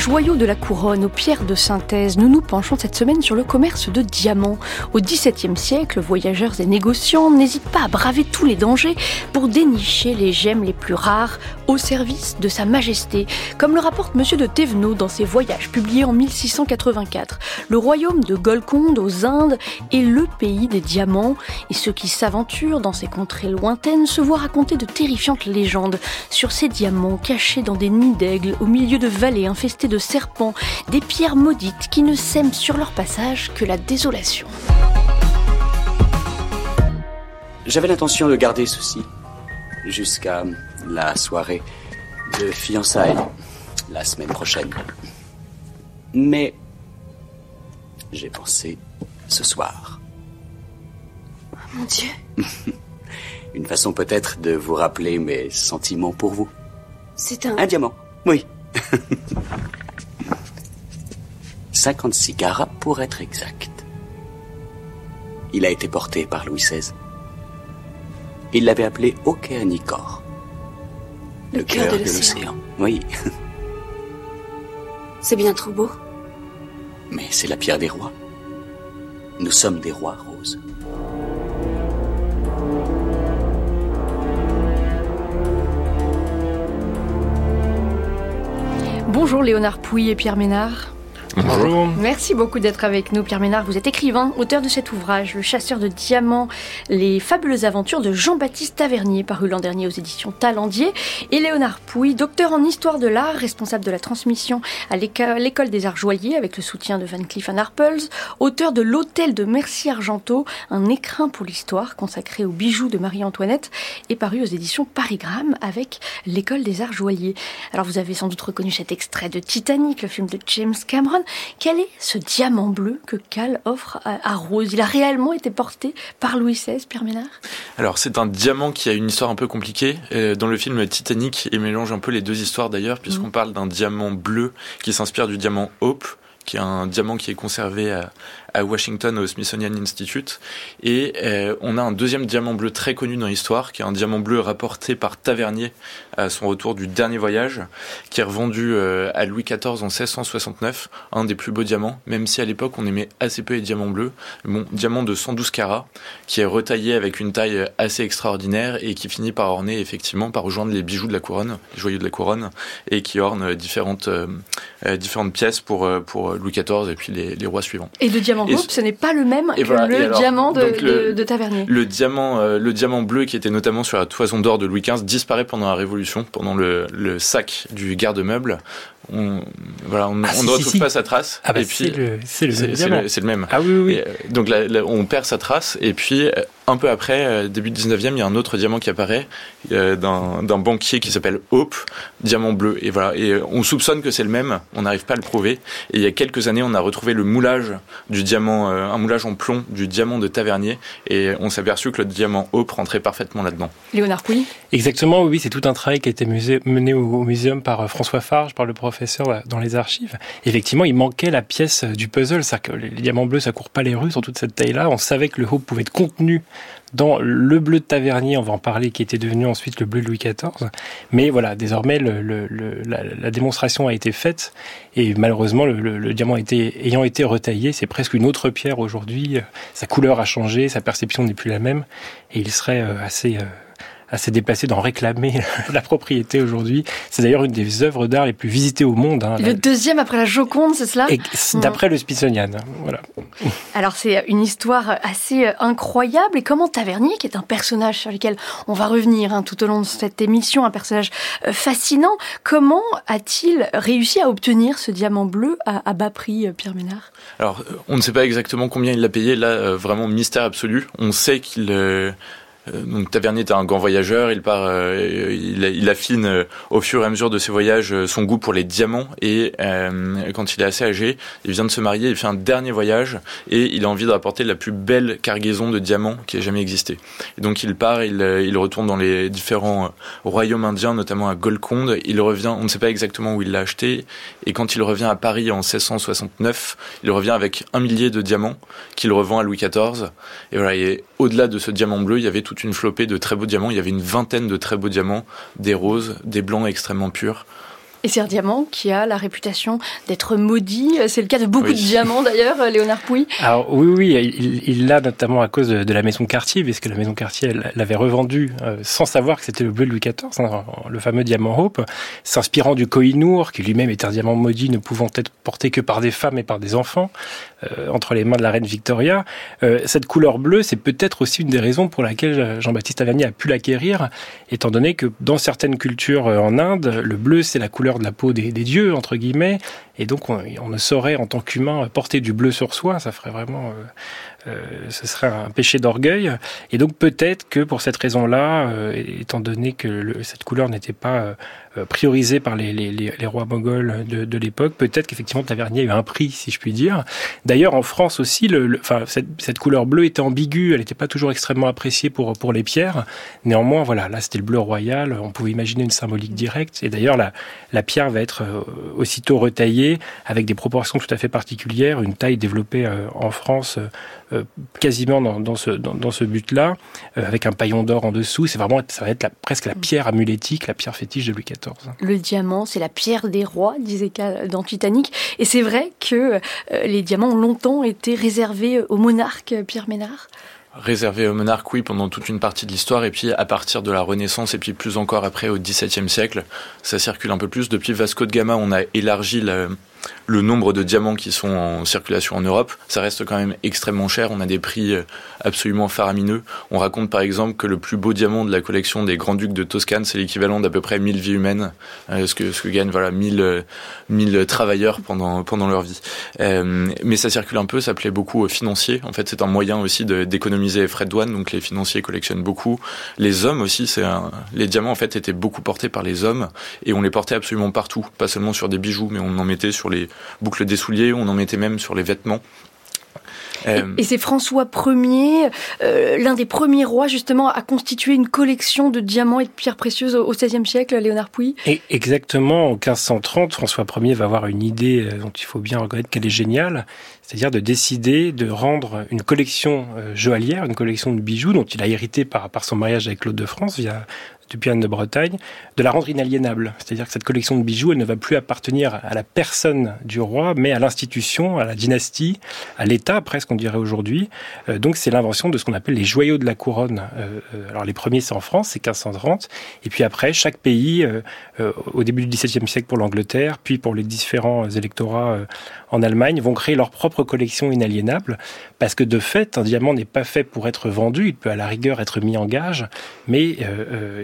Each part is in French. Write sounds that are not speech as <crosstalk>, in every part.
Joyaux de la couronne aux pierres de synthèse, nous nous penchons cette semaine sur le commerce de diamants. Au XVIIe siècle, voyageurs et négociants n'hésitent pas à braver tous les dangers pour dénicher les gemmes les plus rares au service de Sa Majesté, comme le rapporte Monsieur de Thévenot dans ses voyages publiés en 1684. Le royaume de Golconde aux Indes est le pays des diamants, et ceux qui s'aventurent dans ces contrées lointaines se voient raconter de terrifiantes légendes sur ces diamants cachés dans des nids d'aigles au milieu de vallées infestées de serpents, des pierres maudites qui ne sèment sur leur passage que la désolation. J'avais l'intention de garder ceci jusqu'à la soirée de fiançailles la semaine prochaine. Mais j'ai pensé ce soir. Mon Dieu. <laughs> Une façon peut-être de vous rappeler mes sentiments pour vous. C'est un... Un diamant, oui. <laughs> 56 carats pour être exact. Il a été porté par Louis XVI. Il l'avait appelé Océanicor. Le cœur de l'océan. Oui, <laughs> C'est bien trop beau. mais c'est la pierre des rois. Nous sommes des rois, Bonjour Léonard Pouy et Pierre Ménard. Bonjour. Merci beaucoup d'être avec nous, Pierre Ménard. Vous êtes écrivain, auteur de cet ouvrage, Le chasseur de diamants, les fabuleuses aventures de Jean-Baptiste Tavernier, paru l'an dernier aux éditions Talendier. Et Léonard Pouy, docteur en histoire de l'art, responsable de la transmission à l'éco- l'école des arts joailliers avec le soutien de Van Cleef Arpels, auteur de L'Hôtel de Merci Argenteau, un écrin pour l'histoire consacré aux bijoux de Marie-Antoinette, et paru aux éditions Parigramme avec l'école des arts joailliers. Alors vous avez sans doute reconnu cet extrait de Titanic, le film de James Cameron. Quel est ce diamant bleu que Cal offre à, à Rose? Il a réellement été porté par Louis XVI, Pierre Ménard? Alors c'est un diamant qui a une histoire un peu compliquée. Euh, dans le film Titanic, il mélange un peu les deux histoires d'ailleurs, puisqu'on Mhm. parle d'un diamant bleu qui s'inspire du diamant Hope, qui est un diamant qui est conservé à, à Washington au Smithsonian Institute. Et euh, on a un deuxième diamant bleu très connu dans l'histoire, qui est un diamant bleu rapporté par Tavernier à son retour du dernier voyage, qui est revendu euh, à Louis XIV en 1669, un des plus beaux diamants, même si à l'époque on aimait assez peu les diamants bleus. Bon, diamant de 112 carats, qui est retaillé avec une taille assez extraordinaire et qui finit par orner effectivement, par rejoindre les bijoux de la couronne, les joyaux de la couronne, et qui orne différentes, euh, euh, différentes pièces pour, euh, pour Louis XIV et puis les, les rois suivants. Et le diamant Ce- n'est pas le même que voilà, le alors, diamant de, le- de- de Tavernier. Le diamant, euh, le diamant bleu qui était notamment sur la toison d'or de Louis XV disparaît pendant la Révolution, pendant le, le sac du garde-meuble. On, voilà, on, Ah, on si, ne retrouve si. pas sa trace. Ah bah et c'est puis, le, c'est le même c'est c'est diamant. le, c'est le même. Ah oui, oui, oui. Et, donc là, là, on perd sa trace et puis euh, un peu après, euh, début 19e, il y a un autre diamant qui apparaît euh, d'un banquier qui s'appelle Hope, diamant bleu. Et voilà, et euh, on soupçonne que c'est le même, on n'arrive pas à le prouver. Et il y a quelques années, on a retrouvé le moulage du diamant, euh, un moulage en plomb du diamant de Tavernier, et on s'est aperçu que le diamant Hope rentrait parfaitement là-dedans. Léonard Pouy Exactement, oui, c'est tout un travail qui a été mené au, au muséum par euh, François Farge, par le professeur là, dans les archives. Effectivement, il manquait la pièce du puzzle, c'est-à-dire que les, les diamants bleus, ça court pas les rues sur toute cette taille-là. On savait que le Hope pouvait être contenu dans le bleu de Tavernier, on va en parler, qui était devenu ensuite le bleu de Louis XIV. Mais voilà, désormais, la, démonstration a été faite et malheureusement, le, diamant ayant été retaillé, c'est presque une autre pierre aujourd'hui. Euh, Sa couleur a changé, sa perception n'est plus la même et il serait euh, assez... euh, assez déplacé d'en réclamer <laughs> la propriété aujourd'hui. C'est d'ailleurs une des œuvres d'art les plus visitées au monde. hein. Le deuxième après la Joconde, c'est cela? C'est D'après le Smithsonian. Voilà. <laughs> Alors c'est une histoire assez euh, incroyable et comment Tavernier, qui est un personnage sur lequel on va revenir hein, tout au long de cette émission, un personnage euh, fascinant, comment a-t-il réussi à obtenir ce diamant bleu à, à bas prix, euh, Pierre Ménard? Alors, on ne sait pas exactement combien il l'a payé. Là, vraiment mystère absolu. On sait qu'il euh, donc Tavernier est un grand voyageur, il part, euh, il, affine euh, au fur et à mesure de ses voyages son goût pour les diamants et quand il est assez âgé, il vient de se marier, il fait un dernier voyage et il a envie de rapporter la plus belle cargaison de diamants qui ait jamais existé. Et donc il part, il, retourne dans les différents royaumes indiens, notamment à Golconde. Il revient, on ne sait pas exactement où il l'a acheté et quand il revient à Paris en 1669, il revient avec un millier de diamants qu'il revend à Louis XIV. Et voilà, et au-delà de ce diamant bleu, il y avait toute une flopée de très beaux diamants. Il y avait une vingtaine de très beaux diamants, des roses, des blancs extrêmement purs. Et c'est un diamant qui a la réputation d'être maudit. C'est le cas de beaucoup de diamants d'ailleurs, Léonard Pouy. Alors oui, oui, il l'a notamment à cause de, la maison Cartier, puisque la maison Cartier l'avait revendu euh, sans savoir que c'était le bleu de Louis XIV, hein, le fameux diamant Hope, s'inspirant du Koh-i-Noor, qui lui-même est un diamant maudit, ne pouvant être porté que par des femmes et par des enfants, euh, entre les mains de la reine Victoria. Euh, cette couleur bleue, c'est peut-être aussi une des raisons pour laquelle Jean-Baptiste Tavernier a pu l'acquérir, étant donné que dans certaines cultures en Inde, le bleu c'est la couleur de la peau des, dieux, entre guillemets, et donc on, ne saurait en tant qu'humain porter du bleu sur soi, ça ferait vraiment euh, euh, ce serait un péché d'orgueil. Et donc peut-être que pour cette raison-là, euh, étant donné que cette couleur n'était pas priorisée par les, rois mongols de, l'époque, peut-être qu'effectivement Tavernier a eu un prix, si je puis dire. D'ailleurs, en France aussi, enfin, cette, couleur bleue était ambiguë, elle n'était pas toujours extrêmement appréciée pour, pour les pierres. Néanmoins, voilà, là c'était le bleu royal, on pouvait imaginer une symbolique directe. Et d'ailleurs, la pierre va être aussitôt retaillée avec des proportions tout à fait particulières, une taille développée en France euh, quasiment dans, dans ce, dans, dans ce but-là, euh, avec un paillon d'or en dessous. C'est vraiment, ça va être la, presque la pierre amulétique, la pierre fétiche de Louis XIV. Le diamant, c'est la pierre des rois, disait dans Titanic. Et c'est vrai que euh, les diamants ont longtemps été réservés au monarque Pierre Ménard? Réservé aux monarques, oui, pendant toute une partie de l'histoire, et puis à partir de la Renaissance, et puis plus encore après au XVIIe siècle, ça circule un peu plus. Depuis Vasco de Gama, on a élargi la, le nombre de diamants qui sont en circulation en Europe, ça reste quand même extrêmement cher. On a des prix euh, absolument faramineux. On raconte par exemple que le plus beau diamant de la collection des grands-ducs de Toscane, c'est l'équivalent d'à peu près 1000 vies humaines, euh, ce, que, ce que gagnent voilà, 1000, 1000 euh, travailleurs pendant, pendant leur vie. mais ça circule un peu, ça plaît beaucoup aux financiers. En fait, c'est un moyen aussi d'économiser les frais de douane, donc les financiers collectionnent beaucoup. Les hommes aussi, c'est les diamants en fait étaient beaucoup portés par les hommes et on les portait absolument partout, pas seulement sur des bijoux, mais on en mettait sur les boucles des souliers, on en mettait même sur les vêtements. Euh, et c'est François Ier, euh, l'un des premiers rois justement à constituer une collection de diamants et de pierres précieuses au XVIe siècle, Léonard Pouy. Et exactement, en 1530, François Ier va avoir une idée euh, dont il faut bien reconnaître qu'elle est géniale, c'est-à-dire de décider de rendre une collection joaillière, une collection de bijoux dont il a hérité par, par son mariage avec Claude de France via de Bretagne, de la rendre inaliénable. C'est-à-dire que cette collection de bijoux, elle ne va plus appartenir à la personne du roi, mais à l'institution, à la dynastie, à l'État, presque on dirait aujourd'hui. Euh, donc c'est l'invention de ce qu'on appelle les joyaux de la couronne. Euh, euh, alors les premiers c'est en France, c'est 1530, et puis après chaque pays, au début du XVIIe siècle pour l'Angleterre, puis pour les différents électorats en Allemagne, vont créer leur propre collection inaliénable, parce que de fait, un diamant n'est pas fait pour être vendu, il peut à la rigueur être mis en gage, mais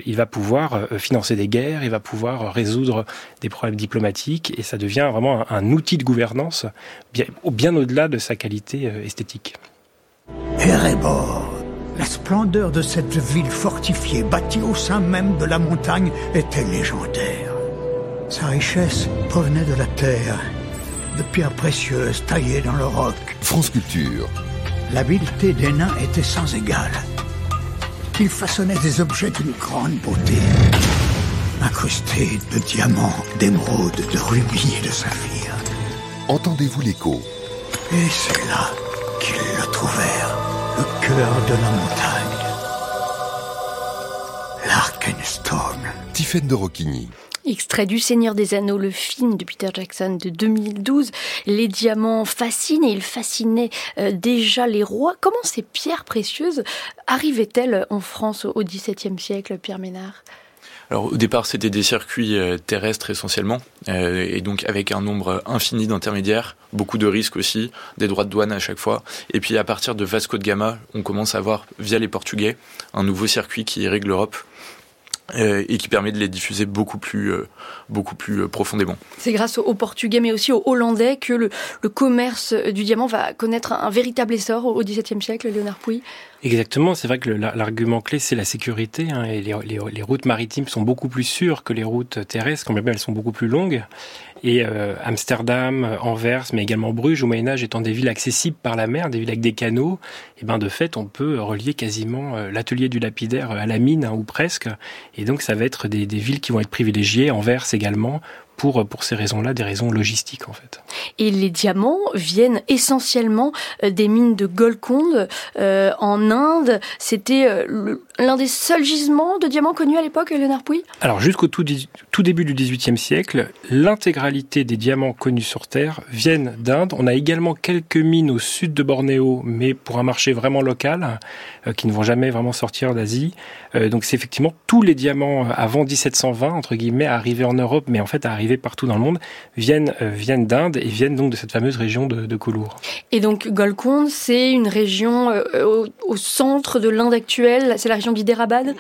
il il va pouvoir euh, financer des guerres, il va pouvoir résoudre des problèmes diplomatiques, et ça devient vraiment un, outil de gouvernance bien, bien au-delà de sa qualité euh, esthétique. Erebor, la splendeur de cette ville fortifiée, bâtie au sein même de la montagne, était légendaire. Sa richesse provenait de la terre, de pierres précieuses taillées dans le roc. France Culture. L'habileté des nains était sans égale. Il façonnait des objets d'une grande beauté, incrustés de diamants, d'émeraudes, de rubis et de saphirs. Entendez-vous l'écho? Et c'est là qu'ils le trouvèrent, le cœur de la montagne. L'Arkenstone. Tiphaine de Roquigny. Extrait du Seigneur des Anneaux, le film de Peter Jackson de 2012. Les diamants fascinent et ils fascinaient euh, déjà les rois. Comment ces pierres précieuses arrivaient-elles en France au XVIIe siècle, Pierre Ménard? Alors au départ, c'était des circuits euh, terrestres essentiellement, euh, et donc avec un nombre infini d'intermédiaires, beaucoup de risques aussi, des droits de douane à chaque fois. Et puis à partir de Vasco de Gama, on commence à avoir via les Portugais un nouveau circuit qui irrigue l'Europe et qui permet de les diffuser beaucoup plus, euh, beaucoup plus euh, profondément. C'est grâce aux, Portugais, mais aussi aux Hollandais, que le, le commerce du diamant va connaître un, véritable essor au XVIIe siècle, Léonard Pouy Exactement, c'est vrai que l'argument clé, c'est la sécurité. Hein, et les, routes maritimes sont beaucoup plus sûres que les routes terrestres, quand même elles sont beaucoup plus longues. Et euh, Amsterdam, Anvers, mais également Bruges, au Moyen Âge, étant des villes accessibles par la mer, des villes avec des canaux, et ben de fait, on peut relier quasiment euh, l'atelier du lapidaire à la mine, hein, ou presque. Et donc, ça va être des villes qui vont être privilégiées, Anvers également, pour, pour ces raisons-là, des raisons logistiques en fait. Et les diamants viennent essentiellement euh, des mines de Golconde euh, en Inde. C'était euh, l'un des seuls gisements de diamants connus à l'époque, Léonard Pouy? Alors jusqu'au tout, tout, début du XVIIIe siècle, l'intégralité des diamants connus sur Terre viennent d'Inde. On a également quelques mines au sud de Bornéo, mais pour un marché vraiment local, qui ne vont jamais vraiment sortir d'Asie. donc c'est effectivement tous les diamants avant 1720, entre guillemets, arrivés en Europe, mais en fait arrivés partout dans le monde, viennent, euh, viennent d'Inde et viennent donc de cette fameuse région de, de Et donc Golconde, c'est une région euh, au, au, centre de l'Inde actuelle, c'est la région d'Hyderabad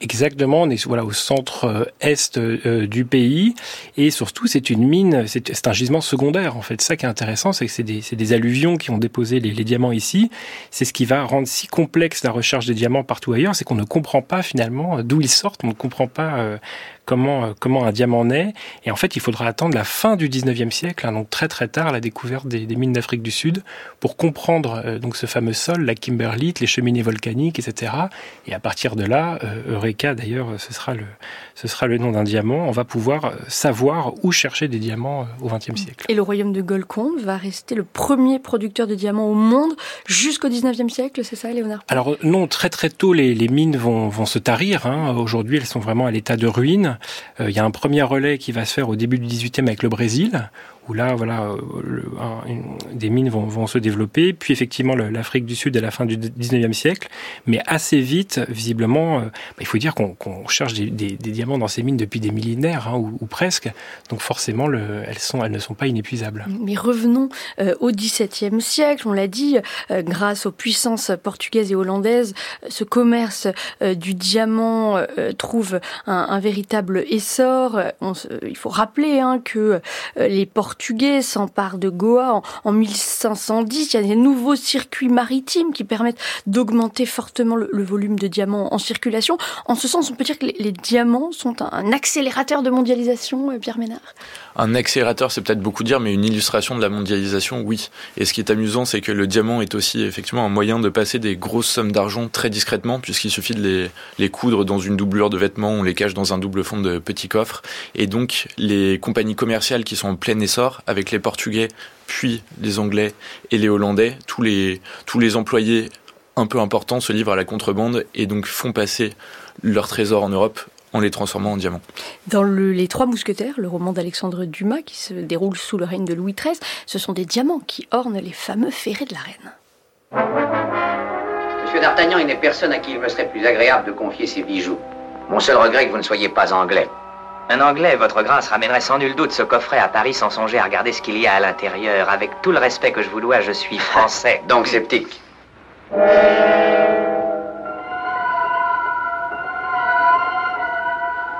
Exactement, on est voilà au centre est euh, du pays et surtout c'est une mine, c'est un gisement secondaire en fait. Ça qui est intéressant, c'est que c'est des, alluvions qui ont déposé les, les diamants ici. C'est ce qui va rendre si complexe la recherche des diamants partout ailleurs, c'est qu'on ne comprend pas finalement d'où ils sortent, on ne comprend pas euh, comment comment un diamant naît. Et en fait, il faudra attendre la fin du 19e siècle, hein, donc très très tard, la découverte des, des mines d'Afrique du Sud, pour comprendre donc ce fameux sol, la kimberlite, les cheminées volcaniques, etc. Et à partir de là, cas d'ailleurs, ce sera le, ce sera le nom d'un diamant. On va pouvoir savoir où chercher des diamants euh, au XXe siècle. Et le royaume de Golconde va rester le premier producteur de diamants au monde jusqu'au XIXe siècle, c'est ça, Léonard? Alors non, très très tôt, les, les mines vont, vont se tarir. Hein. Aujourd'hui, elles sont vraiment à l'état de ruine. Euh, il y a un premier relais qui va se faire au début du XVIIIe avec le Brésil, où là, voilà, euh, des mines vont, se développer. Puis effectivement, l'Afrique du Sud à la fin du 19e siècle. Mais assez vite, visiblement, bah, il faut dire qu'on cherche des, diamants dans ces mines depuis des millénaires, hein, ou, presque. Donc forcément, le, elles, ne sont pas inépuisables. Mais revenons euh, au XVIIe siècle. On l'a dit, euh, grâce aux puissances portugaises et hollandaises, ce commerce du diamant trouve un, véritable essor. Il faut rappeler hein, que les portugais Portugais s'emparent de Goa en, 1510. Il y a des nouveaux circuits maritimes qui permettent d'augmenter fortement le, volume de diamants en circulation. En ce sens, on peut dire que les, diamants sont un, accélérateur de mondialisation, euh, Pierre Ménard Un accélérateur, c'est peut-être beaucoup dire, mais une illustration de la mondialisation, oui. Et ce qui est amusant, c'est que le diamant est aussi effectivement un moyen de passer des grosses sommes d'argent très discrètement, puisqu'il suffit de les, les coudre dans une doublure de vêtements, on les cache dans un double fond de petits coffres. Et donc, les compagnies commerciales qui sont en plein essor avec les Portugais, puis les Anglais et les Hollandais. Tous les, tous les employés un peu importants se livrent à la contrebande et donc font passer leurs trésors en Europe en les transformant en diamants. Dans Les Trois Mousquetaires, le roman d'Alexandre Dumas qui se déroule sous le règne de Louis XIII, ce sont des diamants qui ornent les fameux ferrets de la reine. Monsieur d'Artagnan, il n'est personne à qui il me serait plus agréable de confier ses bijoux. Mon seul regret est que vous ne soyez pas anglais. Un Anglais, votre grâce, ramènerait sans nul doute ce coffret à Paris sans songer à regarder ce qu'il y a à l'intérieur. Avec tout le respect que je vous dois, je suis français. <laughs> Donc sceptique.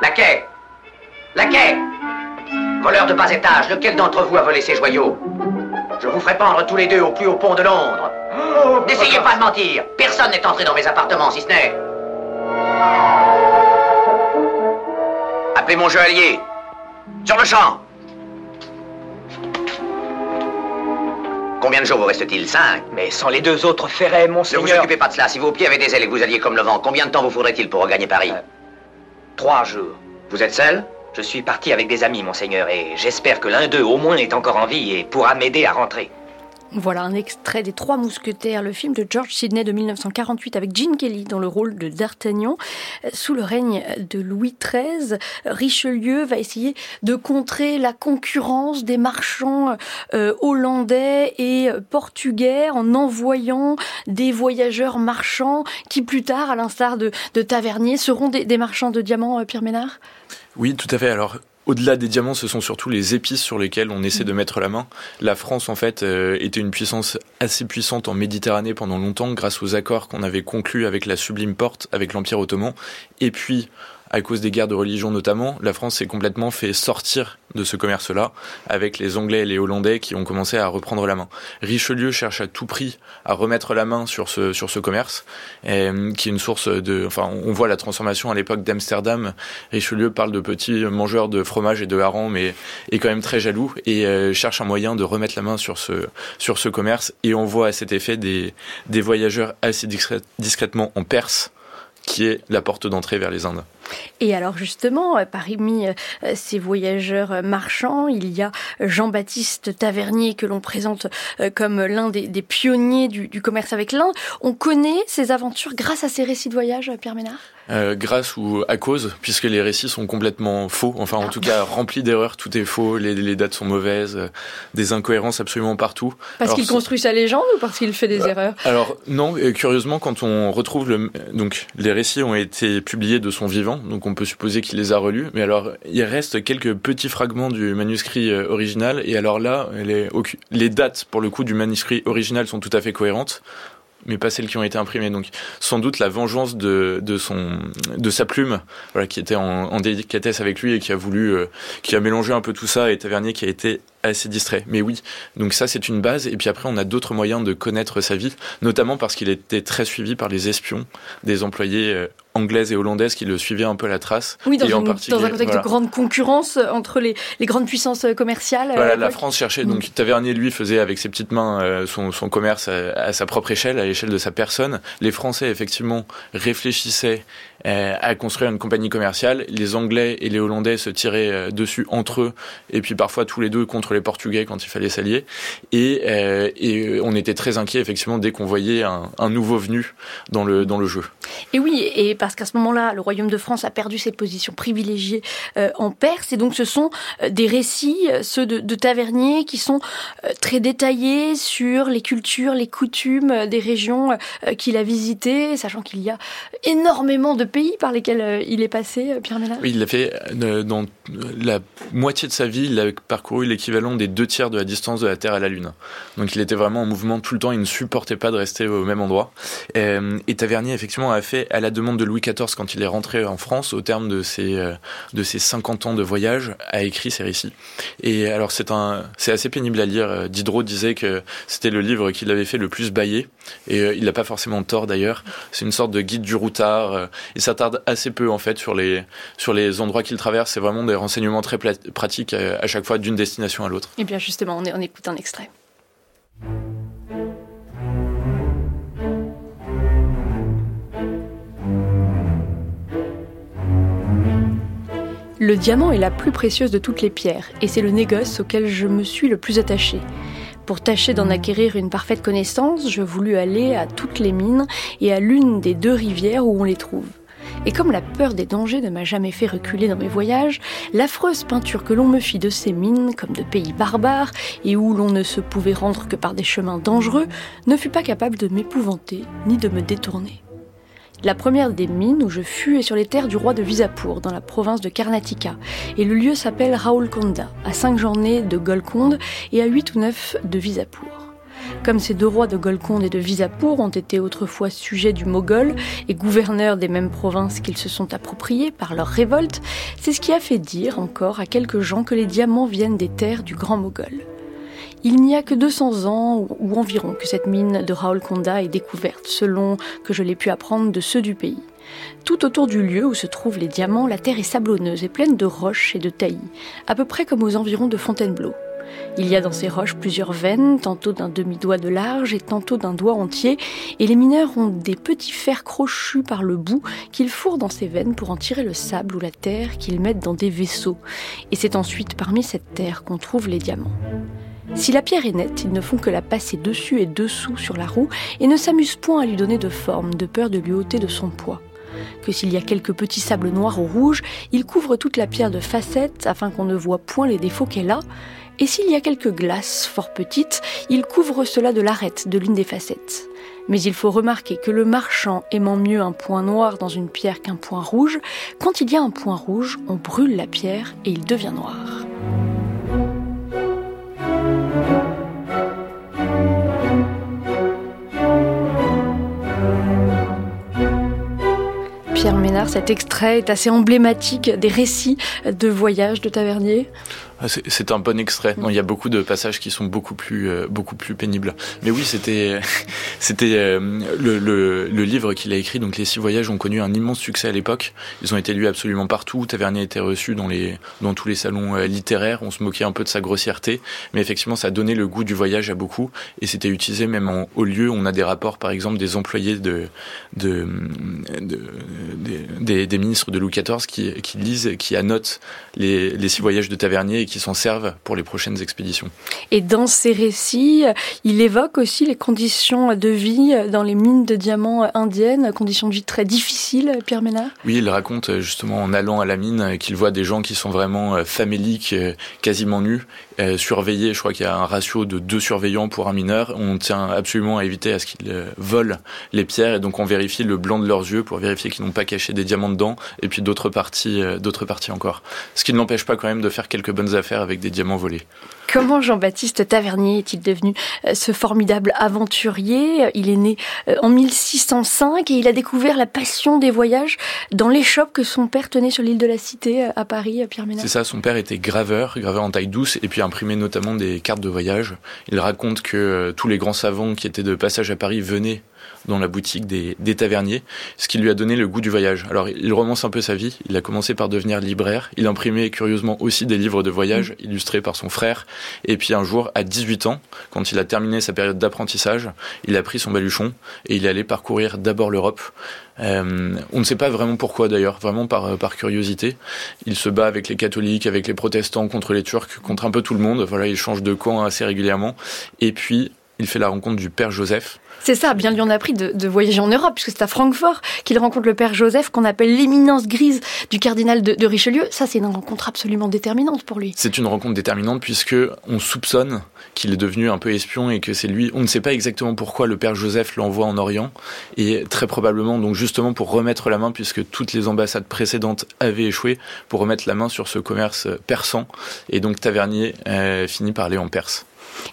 Laquais Laquais Voleur de bas étage, lequel d'entre vous a volé ces joyaux? Je vous ferai pendre tous les deux au plus haut pont de Londres. N'essayez pas de mentir. Personne n'est entré dans mes appartements, si ce n'est... Appelez mon joaillier. Sur le champ. Combien de jours vous reste-t-il? Cinq Mais sans les deux autres ferrets, monseigneur... Ne vous occupez pas de cela. Si vos pieds avaient des ailes et que vous alliez comme le vent, combien de temps vous faudrait-il pour regagner Paris? Euh, Trois jours. Vous êtes seul? Je suis parti avec des amis, monseigneur, et j'espère que l'un d'eux, au moins, est encore en vie et pourra m'aider à rentrer. Voilà un extrait des Trois Mousquetaires, le film de George Sidney de 1948 avec Gene Kelly dans le rôle de D'Artagnan. Sous le règne de Louis XIII, Richelieu va essayer de contrer la concurrence des marchands euh, hollandais et portugais en envoyant des voyageurs marchands qui plus tard, à l'instar de, Tavernier, seront des, marchands de diamants, euh, Pierre Ménard? Oui, tout à fait. Alors, au-delà des diamants, ce sont surtout les épices sur lesquelles on essaie de mettre la main. La France, en fait, euh, était une puissance assez puissante en Méditerranée pendant longtemps, grâce aux accords qu'on avait conclus avec la Sublime Porte, avec l'Empire ottoman. Et puis, à cause des guerres de religion notamment, la France s'est complètement fait sortir de ce commerce-là, avec les Anglais et les Hollandais qui ont commencé à reprendre la main. Richelieu cherche à tout prix à remettre la main sur ce, sur ce commerce, et, qui est une source de... Enfin, on voit la transformation à l'époque d'Amsterdam. Richelieu parle de petits mangeurs de fromage et de harengs, mais est quand même très jaloux et euh, cherche un moyen de remettre la main sur ce, sur ce commerce. Et on voit à cet effet des, des voyageurs assez discrètement en Perse, qui est la porte d'entrée vers les Indes. Et alors justement, euh, parmi euh, ces voyageurs marchands, il y a Jean-Baptiste Tavernier que l'on présente euh, comme l'un des, pionniers du, du, commerce avec l'Inde. On connaît ses aventures grâce à ses récits de voyage, Pierre Ménard? Euh, grâce ou à cause, puisque les récits sont complètement faux, enfin en ah. tout cas remplis d'erreurs, tout est faux, les, les, dates sont mauvaises, euh, des incohérences absolument partout. Parce qu'il construit sa légende ou parce qu'il fait des euh, erreurs? Alors non, curieusement quand on retrouve le, donc les récits ont été publiés de son vivant, donc on peut supposer qu'il les a relus, mais alors il reste quelques petits fragments du manuscrit original, et alors là les, dates pour le coup du manuscrit original sont tout à fait cohérentes mais pas celles qui ont été imprimées. Donc, sans doute la vengeance de, son, de sa plume, qui était en, délicatesse avec lui et qui a voulu, euh, qui a mélangé un peu tout ça et Tavernier qui a été assez distrait. Mais oui, donc ça c'est une base. Et puis après, on a d'autres moyens de connaître sa vie, notamment parce qu'il était très suivi par les espions des employés euh, anglaises et hollandaises qui le suivaient un peu à la trace. Oui, dans, un contexte de grande concurrence euh, entre les, les grandes puissances euh, commerciales. Voilà, la France cherchait. Donc. Tavernier, lui, faisait avec ses petites mains son, son commerce à, à, sa propre échelle, à l'échelle de sa personne. Les Français, effectivement, réfléchissaient à construire une compagnie commerciale. Les Anglais et les Hollandais se tiraient dessus entre eux, et puis parfois tous les deux contre les Portugais quand il fallait s'allier. Et, euh, et, on était très inquiets effectivement dès qu'on voyait un, un, nouveau venu dans le, dans le jeu. Et oui, et parce qu'à ce moment-là, le Royaume de France a perdu ses positions privilégiées euh, en Perse, et donc ce sont euh, des récits, ceux de, de Tavernier, qui sont très détaillés sur les cultures, les coutumes des régions qu'il a visitées, sachant qu'il y a énormément de pays par lesquels il est passé, Pierre Ménard? Oui, il a fait dans la moitié de sa vie, il a parcouru l'équivalent des deux tiers de la distance de la Terre à la Lune. Donc il était vraiment en mouvement tout le temps, il ne supportait pas de rester au même endroit. Et, Tavernier, effectivement, a fait, à la demande de Louis XIV, quand il est rentré en France, au terme de ses, euh, de ses 50 ans de voyage, a écrit ses récits. Et alors c'est assez pénible à lire. Diderot disait que c'était le livre qu'il avait fait le plus bailler. Et euh, il n'a pas forcément tort d'ailleurs. C'est une sorte de guide du routard. Euh, il s'attarde assez peu en fait sur les, sur les endroits qu'il traverse. C'est vraiment des renseignements très pratiques à chaque fois d'une destination à l'autre. Et eh bien justement, on, écoute un extrait. Le diamant est la plus précieuse de toutes les pierres, et c'est le négoce auquel je me suis le plus attaché. Pour tâcher d'en acquérir une parfaite connaissance, je voulus aller à toutes les mines et à l'une des deux rivières où on les trouve. Et comme la peur des dangers ne m'a jamais fait reculer dans mes voyages, l'affreuse peinture que l'on me fit de ces mines, comme de pays barbares, et où l'on ne se pouvait rendre que par des chemins dangereux, ne fut pas capable de m'épouvanter ni de me détourner. La première des mines où je fus est sur les terres du roi de Visapur, dans la province de Karnataka, et le lieu s'appelle Raulkonda, à cinq journées de Golconde et à huit ou neuf de Visapur. Comme ces deux rois de Golconde et de Visapur ont été autrefois sujets du Moghol et gouverneurs des mêmes provinces qu'ils se sont appropriées par leur révolte, c'est ce qui a fait dire encore à quelques gens que les diamants viennent des terres du Grand Moghol. Il n'y a que 200 ans ou environ que cette mine de Raolkonda est découverte, selon que je l'ai pu apprendre de ceux du pays. Tout autour du lieu où se trouvent les diamants, la terre est sablonneuse et pleine de roches et de taillis, à peu près comme aux environs de Fontainebleau. Il y a dans ces roches plusieurs veines, tantôt d'un demi-doigt de large et tantôt d'un doigt entier, et les mineurs ont des petits fers crochus par le bout qu'ils fourrent dans ces veines pour en tirer le sable ou la terre qu'ils mettent dans des vaisseaux. Et c'est ensuite parmi cette terre qu'on trouve les diamants. Si la pierre est nette, ils ne font que la passer dessus et dessous sur la roue et ne s'amusent point à lui donner de forme, de peur de lui ôter de son poids que s'il y a quelques petits sables noirs ou rouges, ils couvrent toute la pierre de facettes afin qu'on ne voit point les défauts qu'elle a, et s'il y a quelques glaces fort petites, il couvre cela de l'arête de l'une des facettes. Mais il faut remarquer que le marchand aimant mieux un point noir dans une pierre qu'un point rouge, quand il y a un point rouge, on brûle la pierre et il devient noir. Pierre Ménard, cet extrait est assez emblématique des récits de voyage de Tavernier c'est un bon extrait. Non, il y a beaucoup de passages qui sont beaucoup plus, euh, beaucoup plus pénibles. Mais oui, c'était, <laughs> c'était euh, le, le, le, livre qu'il a écrit. Donc, les six voyages ont connu un immense succès à l'époque. Ils ont été lus absolument partout. Tavernier était reçu dans les, dans tous les salons euh, littéraires. On se moquait un peu de sa grossièreté, mais effectivement, ça donnait le goût du voyage à beaucoup. Et c'était utilisé même en haut lieu. On a des rapports, par exemple, des employés de, de, de, des, des, ministres de Louis XIV qui, qui lisent, qui annotent les, les six voyages de Tavernier qui s'en servent pour les prochaines expéditions. Et dans ces récits, il évoque aussi les conditions de vie dans les mines de diamants indiennes, conditions de vie très difficiles, Pierre Ménard? Oui, il raconte justement en allant à la mine qu'il voit des gens qui sont vraiment euh, faméliques, euh, quasiment nus, euh, surveillés. Je crois qu'il y a un ratio de deux surveillants pour un mineur. On tient absolument à éviter à ce qu'ils volent les pierres et donc on vérifie le blanc de leurs yeux pour vérifier qu'ils n'ont pas caché des diamants dedans et puis d'autres parties, d'autres parties encore. Ce qui ne l'empêche pas quand même de faire quelques bonnes avec des diamants volés. Comment Jean-Baptiste Tavernier est-il devenu euh, ce formidable aventurier? Il est né euh, en 1605 et il a découvert la passion des voyages dans l'échoppe que son père tenait sur l'île de la Cité euh, à Paris, Pierre Ménard. C'est ça, son père était graveur, graveur en taille douce et puis imprimait notamment des cartes de voyage. Il raconte que tous les grands savants qui étaient de passage à Paris venaient dans la boutique des, des, taverniers, ce qui lui a donné le goût du voyage. Alors il romance un peu sa vie, il a commencé par devenir libraire, il imprimait curieusement aussi des livres de voyage mmh. illustrés par son frère, et puis un jour, à 18 ans, quand il a terminé sa période d'apprentissage, il a pris son baluchon et il est allé parcourir d'abord l'Europe. Euh, on ne sait pas vraiment pourquoi d'ailleurs, vraiment par, par curiosité. Il se bat avec les catholiques, avec les protestants, contre les Turcs, contre un peu tout le monde. Voilà, il change de camp assez régulièrement. Et puis, il fait la rencontre du père Joseph, c'est ça, bien lui en a pris de, voyager en Europe, puisque c'est à Francfort qu'il rencontre le père Joseph, qu'on appelle l'éminence grise du cardinal de, Richelieu. Ça, c'est une rencontre absolument déterminante pour lui. C'est une rencontre déterminante puisque on soupçonne qu'il est devenu un peu espion et que c'est lui. On ne sait pas exactement pourquoi le père Joseph l'envoie en Orient et très probablement donc justement pour remettre la main puisque toutes les ambassades précédentes avaient échoué pour remettre la main sur ce commerce persan et donc Tavernier euh, finit par aller en Perse.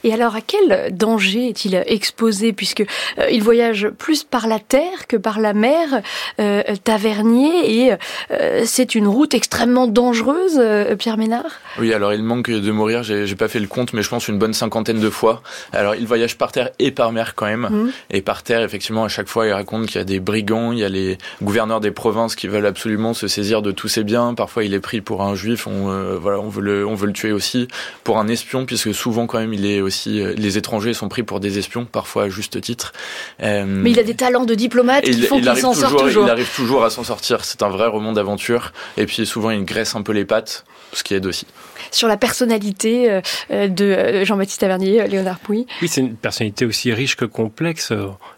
Et alors, à quel danger est-il exposé puisque euh, il voyage plus par la terre que par la mer, euh, Tavernier, et euh, c'est une route extrêmement dangereuse, Pierre Ménard? Oui, alors il manque de mourir. J'ai pas fait le compte, mais je pense une bonne cinquantaine de fois. Alors, il voyage par terre et par mer quand même. Mmh. Et par terre, effectivement, à chaque fois, il raconte qu'il y a des brigands, il y a les gouverneurs des provinces qui veulent absolument se saisir de tous ses biens. Parfois, il est pris pour un juif. On, voilà, on veut le, on veut le tuer aussi pour un espion, puisque souvent, quand même, il est aussi euh, les étrangers sont pris pour des espions, parfois à juste titre. Euh, Mais il a des talents de diplomate qui font qu'il s'en sort toujours. Il arrive toujours à s'en sortir. C'est un vrai roman d'aventure. Et puis souvent, il graisse un peu les pattes, ce qui aide aussi sur la personnalité euh, de Jean-Baptiste Tavernier, Léonard Pouy. Oui, c'est une personnalité aussi riche que complexe.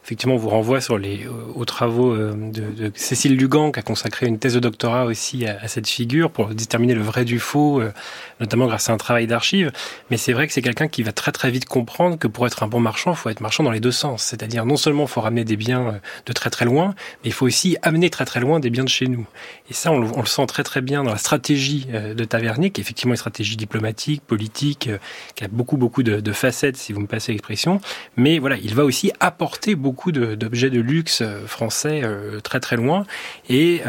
Effectivement, on vous renvoie sur les, aux travaux de, Cécile Lugan, qui a consacré une thèse de doctorat aussi à, cette figure pour déterminer le vrai du faux, notamment grâce à un travail d'archives. Mais c'est vrai que c'est quelqu'un qui va très très vite comprendre que pour être un bon marchand, il faut être marchand dans les deux sens. C'est-à-dire non seulement il faut ramener des biens euh, de très très loin, mais il faut aussi amener très très loin des biens de chez nous. Et ça, on le, sent très très bien dans la stratégie euh, de Tavernier, qui est effectivement une stratégie diplomatique, politique, euh, qui a beaucoup beaucoup de, de facettes, si vous me passez l'expression. Mais voilà, il va aussi apporter beaucoup d'objets de, luxe français très très loin, et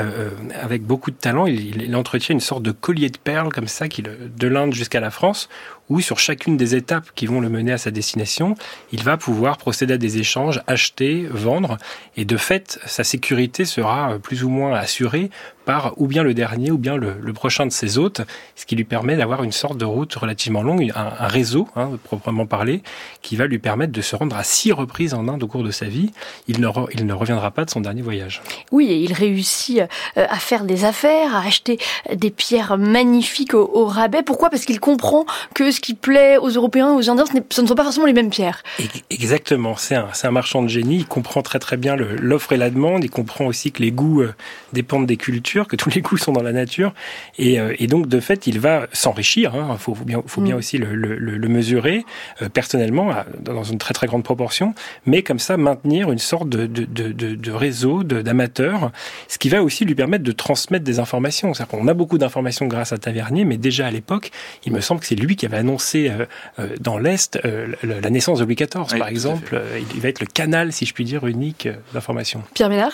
avec beaucoup de talent, il, il, entretient une sorte de collier de perles comme ça, qui, de l'Inde jusqu'à la France, où sur chacune des étapes qui vont le mener à sa destination, il va pouvoir procéder à des échanges, acheter, vendre, et de fait, sa sécurité sera plus ou moins assurée par ou bien le dernier ou bien le, prochain de ses hôtes, ce qui lui permet d'avoir une sorte de route relativement longue, un, réseau, hein, proprement parlé, qui va lui permettre de se rendre à six reprises en Inde au cours de sa vie. Il ne, il ne reviendra pas de son dernier voyage. Oui, et il réussit euh, à faire des affaires, à acheter des pierres magnifiques au, rabais. Pourquoi? Parce qu'il comprend que ce qui plaît aux Européens et aux Indiens, ce, ne sont pas forcément les mêmes pierres. Exactement, c'est un, un marchand de génie, il comprend très très bien l'offre et la demande, il comprend aussi que les goûts euh, dépendent des cultures que tous les goûts sont dans la nature, et, euh, et donc de fait, il va s'enrichir. Il hein, faut, bien, faut bien mm. aussi le, le, le mesurer euh, personnellement dans une très très grande proportion, mais comme ça maintenir une sorte de, de, de, de réseau d'amateurs, ce qui va aussi lui permettre de transmettre des informations. C'est-à-dire qu'on a beaucoup d'informations grâce à Tavernier, mais déjà à l'époque, il me semble que c'est lui qui avait annoncé euh, dans l'Est la naissance de Louis XIV, par exemple. Il va être le canal, si je puis dire, unique d'information. Pierre Ménard?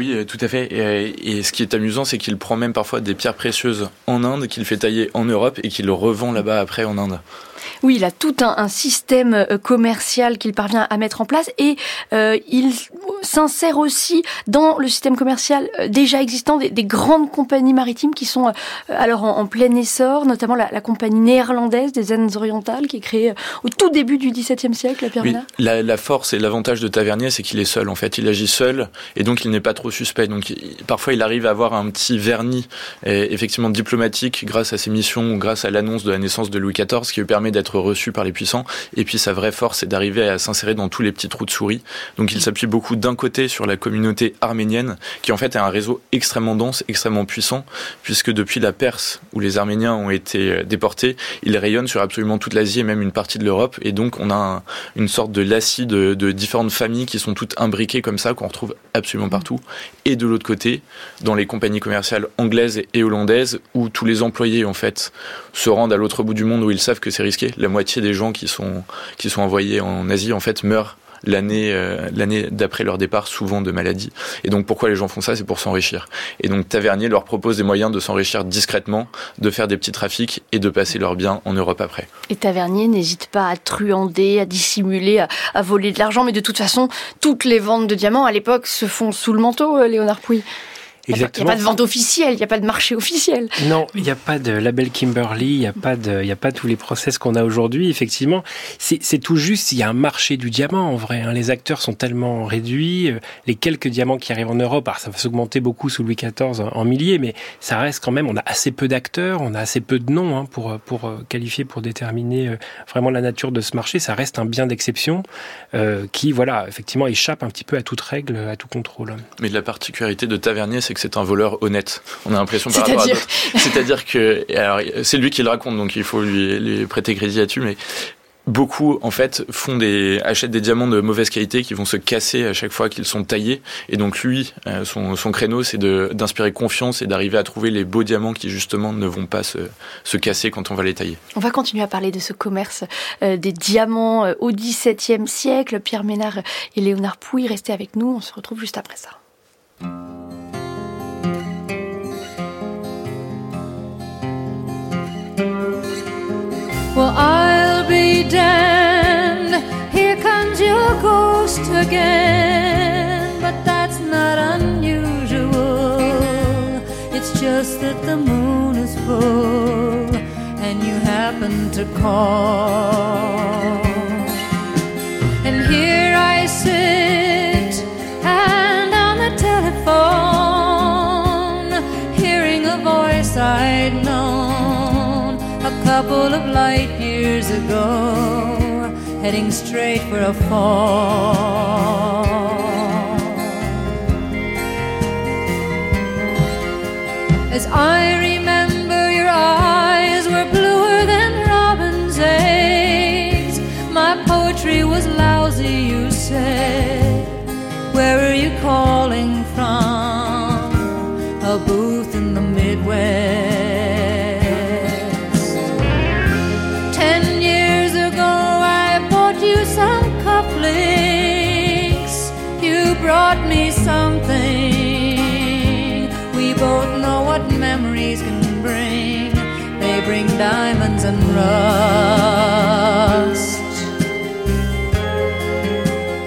Oui, euh, tout à fait. Et, et ce qui est amusant, c'est qu'il prend même parfois des pierres précieuses en Inde, qu'il fait tailler en Europe et qu'il revend là-bas après en Inde. Oui, il a tout un, système euh, commercial qu'il parvient à mettre en place et euh, il s'insère aussi dans le système commercial euh, déjà existant des, des grandes compagnies maritimes qui sont alors en, plein essor, notamment la, compagnie néerlandaise des Indes orientales qui est créée au tout début du XVIIe siècle, la, force et l'avantage de Tavernier, c'est qu'il est seul en fait. Il agit seul et donc il n'est pas trop suspect. Donc parfois il arrive à avoir un petit vernis effectivement diplomatique grâce à ses missions ou grâce à l'annonce de la naissance de Louis XIV qui lui permet d'être reçu par les puissants. Et puis sa vraie force, c'est d'arriver à s'insérer dans tous les petits trous de souris. Donc il s'appuie beaucoup d'un côté sur la communauté arménienne, qui en fait est un réseau extrêmement dense, extrêmement puissant, puisque depuis la Perse, où les Arméniens ont été euh, déportés, il rayonne sur absolument toute l'Asie et même une partie de l'Europe. Et donc on a un, une sorte de lacis de, de, différentes familles qui sont toutes imbriquées comme ça, qu'on retrouve absolument partout. Et de l'autre côté, dans les compagnies commerciales anglaises et hollandaises, où tous les employés en fait se rendent à l'autre bout du monde où ils savent que c'est risqué. La moitié des gens qui sont, qui sont envoyés en Asie, en fait, meurent l'année euh, l'année d'après leur départ, souvent de maladie. Et donc pourquoi les gens font ça? C'est pour s'enrichir. Et donc Tavernier leur propose des moyens de s'enrichir discrètement, de faire des petits trafics et de passer leurs biens en Europe après. Et Tavernier n'hésite pas à truander, à dissimuler, à, voler de l'argent, mais de toute façon, toutes les ventes de diamants à l'époque se font sous le manteau, euh, Léonard Pouy. Exactement. Il n'y a pas de vente officielle, il n'y a pas de marché officiel. Non, il n'y a pas de label Kimberly, il n'y a pas de, il y a pas tous les process qu'on a aujourd'hui. Effectivement, c'est tout juste. Il y a un marché du diamant en vrai. Hein. Les acteurs sont tellement réduits. Les quelques diamants qui arrivent en Europe, alors ça va s'augmenter beaucoup sous Louis XIV en milliers, mais ça reste quand même. On a assez peu d'acteurs, on a assez peu de noms hein, pour pour qualifier, pour déterminer vraiment la nature de ce marché. Ça reste un bien d'exception euh, qui, voilà, effectivement, échappe un petit peu à toute règle, à tout contrôle. Mais la particularité de Tavernier, c'est que c'est un voleur honnête. On a l'impression par rapport à d'autres. C'est-à-dire que, alors, c'est lui qui le raconte, donc il faut lui, lui prêter crédit là-dessus, mais beaucoup en fait font des achètent des diamants de mauvaise qualité qui vont se casser à chaque fois qu'ils sont taillés et donc lui euh, son, son créneau c'est d'inspirer confiance et d'arriver à trouver les beaux diamants qui justement ne vont pas se, se casser quand on va les tailler. On va continuer à parler de ce commerce euh, des diamants euh, au XVIIe siècle. Pierre Ménard et Léonard Pouy restez avec nous. On se retrouve juste après ça. Well, I'll be damned. Here comes your ghost again. But that's not unusual. It's just that the moon is full and you happen to call. And here I sit and on the telephone, hearing a voice I'd known couple of light years ago, heading straight for a fall. As I remember, your eyes were bluer than robin's eggs. My poetry was lousy, you said. Where are you calling Diamonds and rust.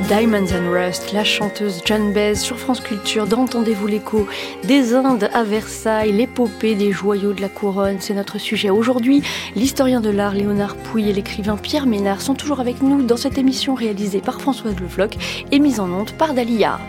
Diamonds and Rust, la chanteuse John Baez sur France Culture, d'Entendez-vous l'écho des Indes à Versailles, l'épopée des joyaux de la couronne, c'est notre sujet aujourd'hui. L'historien de l'art Léonard Pouy et l'écrivain Pierre Ménard sont toujours avec nous dans cette émission réalisée par Françoise Le Floch et mise en onde par Dalia.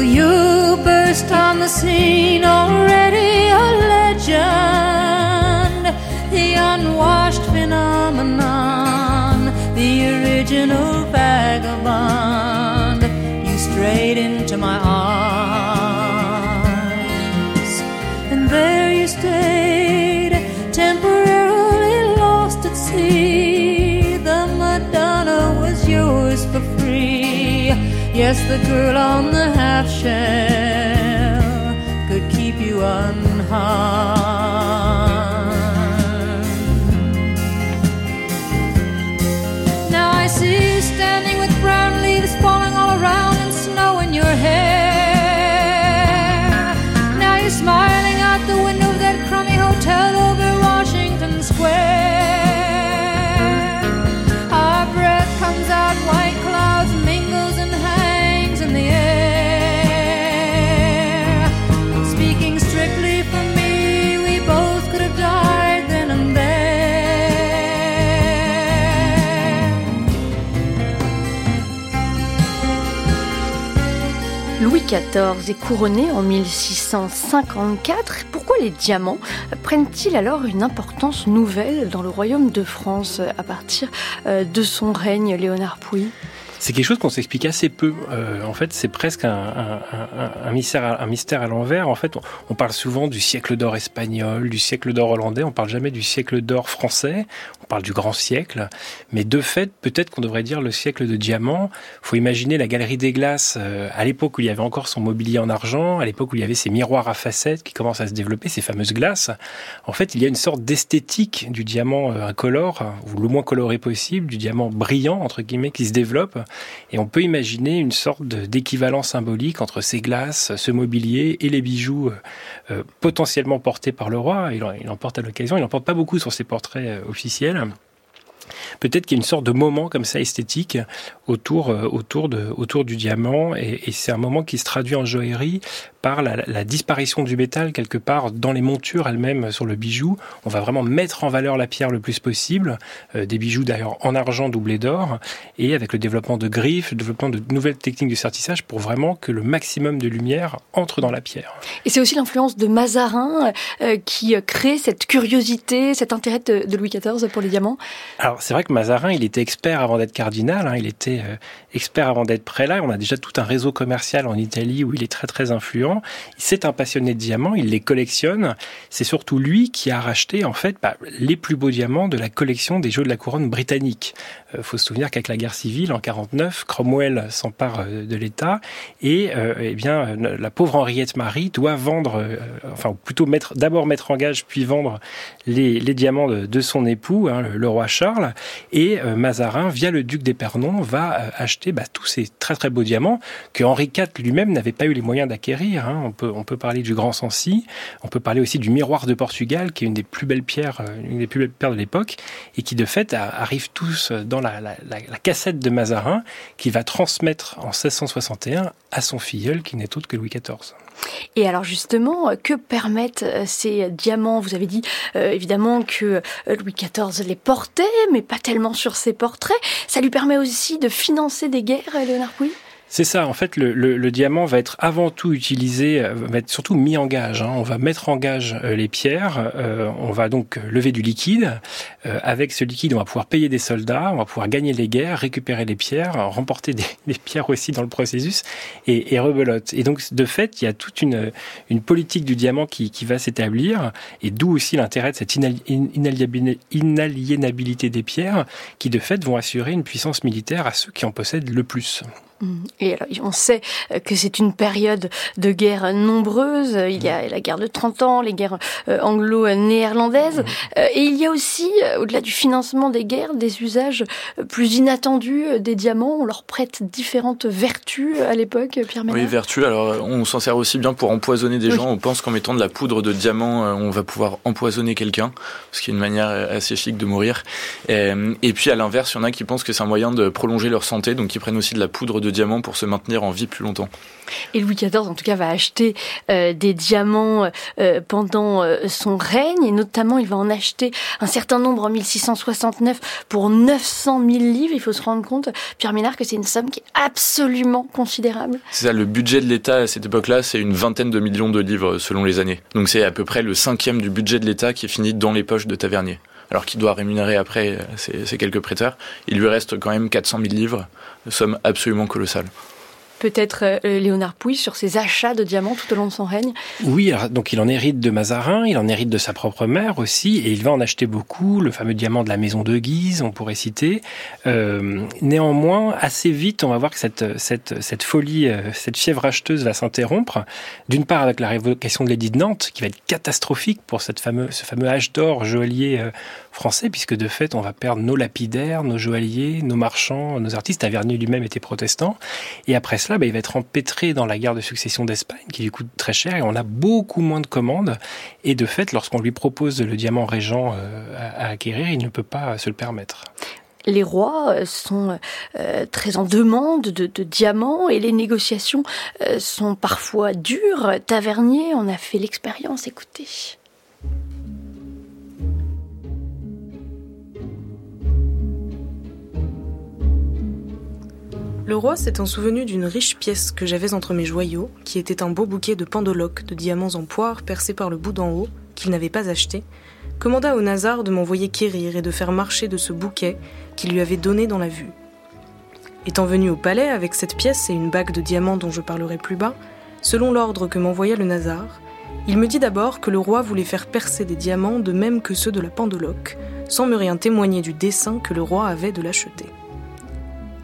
You burst on the scene? Already a legend, the unwashed phenomenon, the original vagabond. You strayed into my arms, Yes, the girl on the half shell could keep you unharmed. Now I see you standing XIV est couronné en 1654. Pourquoi les diamants prennent-ils alors une importance nouvelle dans le royaume de France à partir euh, de son règne, Léonard Pouy c'est quelque chose qu'on s'explique assez peu. Euh, en fait, c'est presque un mystère à l'envers. En fait, on, on, parle souvent du siècle d'or espagnol, du siècle d'or hollandais. On parle jamais du siècle d'or français. Parle du grand siècle. Mais de fait, peut-être qu'on devrait dire le siècle de diamant. Faut imaginer la galerie des glaces euh, à l'époque où il y avait encore son mobilier en argent, à l'époque où il y avait ces miroirs à facettes qui commencent à se développer, ces fameuses glaces. En fait, il y a une sorte d'esthétique du diamant euh, incolore, ou le moins coloré possible, du diamant brillant entre guillemets qui se développe. Et on peut imaginer une sorte d'équivalent symbolique entre ces glaces, ce mobilier et les bijoux euh, potentiellement portés par le roi. Il en, il en porte à l'occasion, il n'en porte pas beaucoup sur ses portraits euh, Peut-être qu'il y a une sorte de moment comme ça esthétique autour, euh, autour du diamant, et, et c'est un moment qui se traduit en joaillerie par la, la, disparition du métal quelque part dans les montures elles-mêmes sur le bijou. On va vraiment mettre en valeur la pierre le plus possible, euh, des bijoux d'ailleurs en argent doublé d'or, et avec le développement de griffes, le développement de nouvelles techniques de sertissage pour vraiment que le maximum de lumière entre dans la pierre. Et c'est aussi l'influence de Mazarin euh, qui crée cette curiosité, cet intérêt de, de Louis XIV pour les diamants. Alors c'est vrai que Mazarin, il était expert avant d'être cardinal, hein, il était euh, expert avant d'être prélat. On a déjà tout un réseau commercial en Italie où il est très très influent. C'est un passionné de diamants, il les collectionne. C'est surtout lui qui a racheté en fait bah, les plus beaux diamants de la collection des jeux de la couronne britannique. Il euh, faut se souvenir qu'avec la guerre civile en 49, Cromwell s'empare euh, de l'État et euh, eh bien la pauvre Henriette Marie doit vendre, euh, enfin plutôt mettre d'abord mettre en gage puis vendre les, diamants de, son époux, hein, le, roi Charles. Et euh, Mazarin, via le duc d'Épernon, va acheter bah, tous ces très très beaux diamants que Henri IV lui-même n'avait pas eu les moyens d'acquérir. Hein. On peut parler du Grand Sancy, on peut parler aussi du miroir de Portugal, qui est une des plus belles pierres, une des plus belles pierres de l'époque, et qui de fait arrivent tous dans la, cassette de Mazarin, qu'il va transmettre en 1661 à son filleul, qui n'est autre que Louis XIV. Et alors justement, que permettent ces diamants? Vous avez dit euh, évidemment que Louis XIV les portait, mais pas tellement sur ses portraits. Ça lui permet aussi de financer des guerres, Léonard Pouy? C'est ça, en fait, le, le, le, diamant va être avant tout utilisé, va être surtout mis en gage. Hein. On va mettre en gage euh, les pierres, euh, on va donc lever du liquide. Euh, avec ce liquide, on va pouvoir payer des soldats, on va pouvoir gagner les guerres, récupérer les pierres, <laughs> remporter des, des pierres aussi dans le processus, et, et, rebelote. Et donc, de fait, il y a toute une, une politique du diamant qui, qui va s'établir, et d'où aussi l'intérêt de cette inaliénabilité des pierres, qui de fait vont assurer une puissance militaire à ceux qui en possèdent le plus. Et alors, on sait que c'est une période de guerres nombreuses. Il y a la guerre de 30 ans, les guerres anglo-néerlandaises. Et il y a aussi, au-delà du financement des guerres, des usages plus inattendus des diamants. On leur prête différentes vertus à l'époque, Pierre Ménard. Oui, vertus. Alors, on s'en sert aussi bien pour empoisonner des oui. gens. On pense qu'en mettant de la poudre de diamant, on va pouvoir empoisonner quelqu'un, ce qui est une manière assez chic de mourir. Et puis, à l'inverse, il y en a qui pensent que c'est un moyen de prolonger leur santé, donc ils prennent aussi de la poudre de diamants pour se maintenir en vie plus longtemps. Et Louis XIV, en tout cas, va acheter euh, des diamants euh, pendant euh, son règne, et notamment, il va en acheter un certain nombre en 1669 pour 900 000 livres. Il faut se rendre compte, Pierre Ménard, que c'est une somme qui est absolument considérable. C'est ça, le budget de l'État à cette époque-là, c'est une vingtaine de millions de livres selon les années. Donc c'est à peu près le cinquième du budget de l'État qui est fini dans les poches de Tavernier alors qu'il doit rémunérer après ces, ces, quelques prêteurs, il lui reste quand même 400 000 livres, somme absolument colossale. Peut-être euh, Léonard Pouy sur ses achats de diamants tout au long de son règne. Oui, alors, donc il en hérite de Mazarin, il en hérite de sa propre mère aussi, et il va en acheter beaucoup, le fameux diamant de la maison de Guise, on pourrait citer. Euh, néanmoins, assez vite, on va voir que cette, cette, cette folie, euh, cette fièvre acheteuse va s'interrompre, d'une part avec la révocation de l'édit de Nantes, qui va être catastrophique pour cette fameux, ce fameux âge d'or joaillier euh, français, puisque de fait, on va perdre nos lapidaires, nos joailliers, nos marchands, nos artistes. Tavernier lui-même était protestant. Et après cela, bah, il va être empêtré dans la guerre de succession d'Espagne, qui lui coûte très cher, et on a beaucoup moins de commandes. Et de fait, lorsqu'on lui propose le diamant régent euh, à, acquérir, il ne peut pas se le permettre les rois sont euh, très en demande de, diamants et les négociations euh, sont parfois dures. Tavernier, on a fait l'expérience, écoutez. Le roi s'étant souvenu d'une riche pièce que j'avais entre mes joyaux, qui était un beau bouquet de pendeloques de diamants en poire percés par le bout d'en haut, qu'il n'avait pas acheté, commanda au Nazar de m'envoyer quérir et de faire marcher de ce bouquet qu'il lui avait donné dans la vue. Étant venu au palais avec cette pièce et une bague de diamants dont je parlerai plus bas, selon l'ordre que m'envoya le Nazar, il me dit d'abord que le roi voulait faire percer des diamants de même que ceux de la pendeloque, sans me rien témoigner du dessein que le roi avait de l'acheter.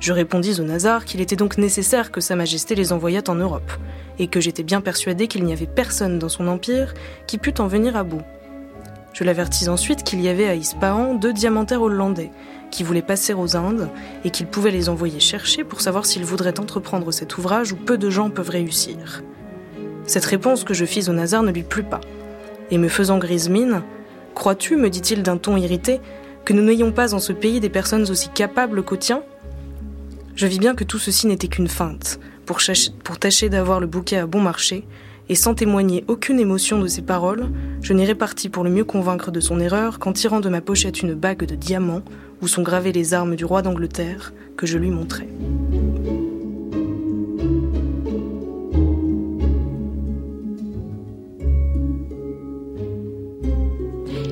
Je répondis au Nazar qu'il était donc nécessaire que Sa Majesté les envoyât en Europe, et que j'étais bien persuadé qu'il n'y avait personne dans son empire qui pût en venir à bout. Je l'avertis ensuite qu'il y avait à Ispahan deux diamantaires hollandais, qui voulaient passer aux Indes et qu'il pouvait les envoyer chercher pour savoir s'ils voudraient entreprendre cet ouvrage où peu de gens peuvent réussir. Cette réponse que je fis au Nazar ne lui plut pas. Et me faisant grise mine, Crois-tu, me dit-il d'un ton irrité, que nous n'ayons pas en ce pays des personnes aussi capables qu'au tien Je vis bien que tout ceci n'était qu'une feinte, pour, tâcher d'avoir le bouquet à bon marché, et sans témoigner aucune émotion de ses paroles, je n'irai parti pour le mieux convaincre de son erreur qu'en tirant de ma pochette une bague de diamants où sont gravées les armes du roi d'Angleterre que je lui montrai.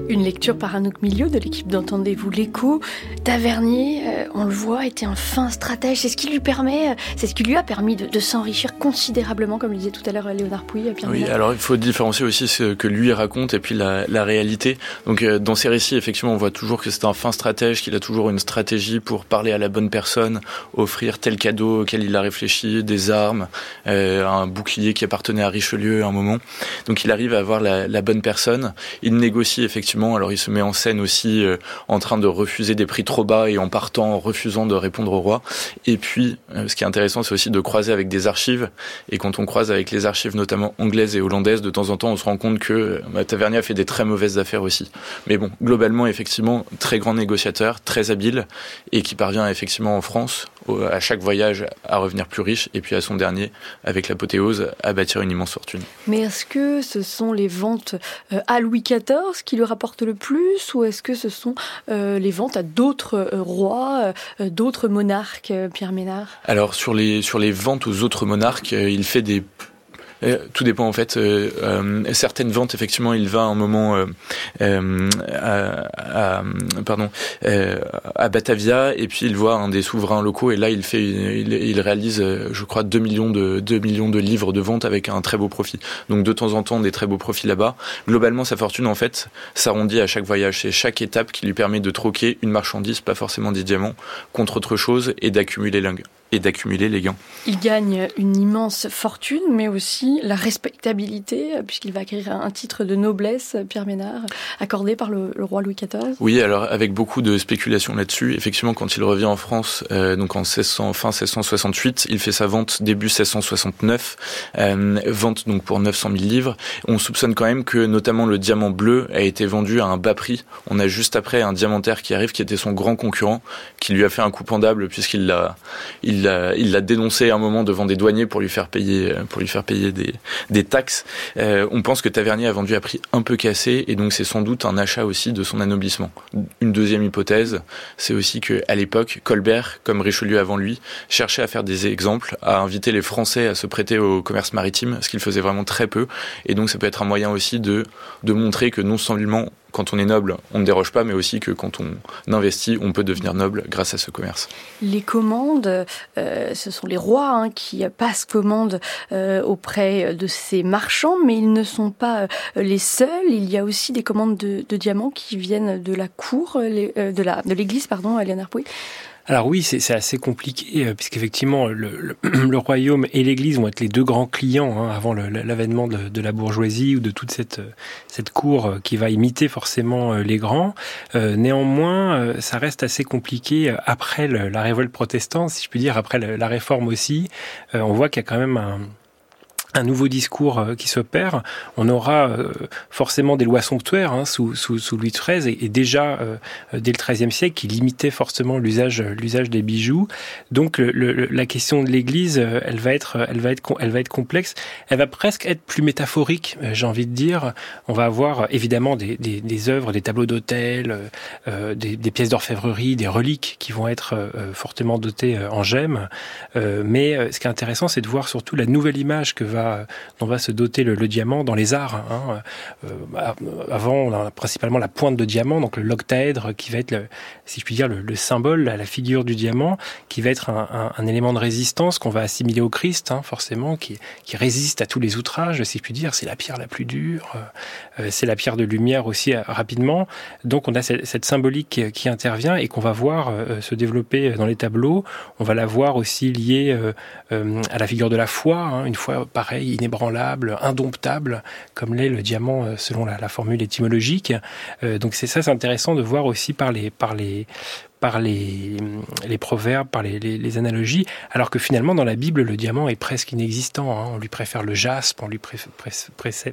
Une lecture par Anouk Milieu de l'équipe d'Entendez-vous l'écho. Tavernier, euh, on le voit, était un fin stratège. C'est ce qui lui permet, euh, c'est ce qui lui a permis de, s'enrichir considérablement, comme le disait tout à l'heure Léonard Pouy. Pierre oui, alors il faut différencier aussi ce que lui raconte et puis la, la réalité. Donc euh, dans ses récits, effectivement, on voit toujours que c'est un fin stratège, qu'il a toujours une stratégie pour parler à la bonne personne, offrir tel cadeau auquel il a réfléchi, des armes, un bouclier qui appartenait à Richelieu à un moment. Donc il arrive à avoir la, la bonne personne. Il négocie effectivement alors il se met en scène aussi euh, en train de refuser des prix trop bas et en partant, en refusant de répondre au roi. Et puis, euh, ce qui est intéressant, c'est aussi de croiser avec des archives. Et quand on croise avec les archives, notamment anglaises et hollandaises, de temps en temps, on se rend compte que bah, Tavernier a fait des très mauvaises affaires aussi. Mais bon, globalement, effectivement, très grand négociateur, très habile, et qui parvient effectivement en France, à chaque voyage, à revenir plus riche, et puis à son dernier, avec l'apothéose, à bâtir une immense fortune. Mais est-ce que ce sont les ventes à Louis XIV qui lui rapportent le plus ou est-ce que ce sont euh, les ventes à d'autres euh, rois, euh, d'autres monarques, Pierre Ménard? Alors sur les sur les ventes aux autres monarques, il fait des tout dépend en fait. Euh, euh, certaines ventes, effectivement, il va un moment à, pardon à Batavia et puis il voit un des souverains locaux et là il fait il, réalise, je crois, 2 millions de 2 millions de livres de vente avec un très beau profit. Donc de temps en temps des très beaux profits là-bas. Globalement, sa fortune en fait s'arrondit à chaque voyage. C'est chaque étape qui lui permet de troquer une marchandise, pas forcément des diamants, contre autre chose et d'accumuler et d'accumuler les gains. Il gagne une immense fortune, mais aussi la respectabilité, puisqu'il va acquérir un titre de noblesse, Pierre Ménard, accordé par le, roi Louis XIV. Oui, alors avec beaucoup de spéculation là-dessus. Effectivement, quand il revient en France, euh, donc en 1600, fin 1668, il fait sa vente début 1669, euh, vente donc pour 900 000 livres. On soupçonne quand même que notamment le diamant bleu a été vendu à un bas prix. On a juste après un diamantaire qui arrive, qui était son grand concurrent, qui lui a fait un coup pendable puisqu'il l'a, il il l'a dénoncé à un moment devant des douaniers pour lui faire payer, des, taxes. Euh, on pense que Tavernier a vendu à prix un peu cassé et donc c'est sans doute un achat aussi de son anoblissement. Une deuxième hypothèse, c'est aussi que l'époque, Colbert, comme Richelieu avant lui, cherchait à faire des exemples, à inviter les Français à se prêter au commerce maritime, ce qu'il faisait vraiment très peu. Et donc ça peut être un moyen aussi de, de montrer que non seulement quand on est noble, on ne déroge pas, mais aussi que quand on investit, on peut devenir noble grâce à ce commerce. Les commandes, euh, ce sont les rois hein, qui passent commande euh, auprès de ces marchands, mais ils ne sont pas euh, les seuls. Il y a aussi des commandes de, diamants qui viennent de la cour, de de l'église, pardon, Léonard Pouy. Alors oui, c'est assez compliqué, euh, puisqu'effectivement, le, <clears throat> le, royaume et l'Église vont être les deux grands clients hein, avant l'avènement de, de, la bourgeoisie ou de toute cette, cette cour euh, qui va imiter forcément euh, les grands. néanmoins, ça reste assez compliqué après la révolte protestante, si je puis dire, après la réforme aussi. on voit qu'il y a quand même un un nouveau discours euh, qui s'opère. On aura euh, forcément des lois somptuaires hein, sous, sous, sous, Louis XIII et, déjà euh, dès le XIIIe siècle qui limitaient forcément l'usage l'usage des bijoux. Donc le, la question de l'Église, elle va être elle va être elle va être complexe. Elle va presque être plus métaphorique, j'ai envie de dire. On va avoir évidemment des, des, des œuvres, des tableaux d'autel, euh, des, des, pièces d'orfèvrerie, des reliques qui vont être euh, fortement dotées en gemmes. mais ce qui est intéressant, c'est de voir surtout la nouvelle image que va dont va se doter le, diamant dans les arts. Hein. Euh, bah, avant, on a principalement la pointe de diamant, donc le l'octaèdre qui va être, le, si je puis dire, le, symbole, la figure du diamant, qui va être un, élément de résistance qu'on va assimiler au Christ, hein, forcément, qui, résiste à tous les outrages, si je puis dire. C'est la pierre la plus dure, euh, euh, c'est la pierre de lumière aussi rapidement. Donc on a cette, symbolique qui, intervient et qu'on va voir se développer dans les tableaux. On va la voir aussi liée à la figure de la foi, hein, une foi pareille inébranlable, indomptable, comme l'est le diamant euh, selon la, formule étymologique. Euh, donc c'est ça, c'est intéressant de voir aussi par les, par les, par les, les proverbes, par les, les, analogies, alors que finalement dans la Bible le diamant est presque inexistant. Hein. On lui préfère le jaspe, on lui préfère,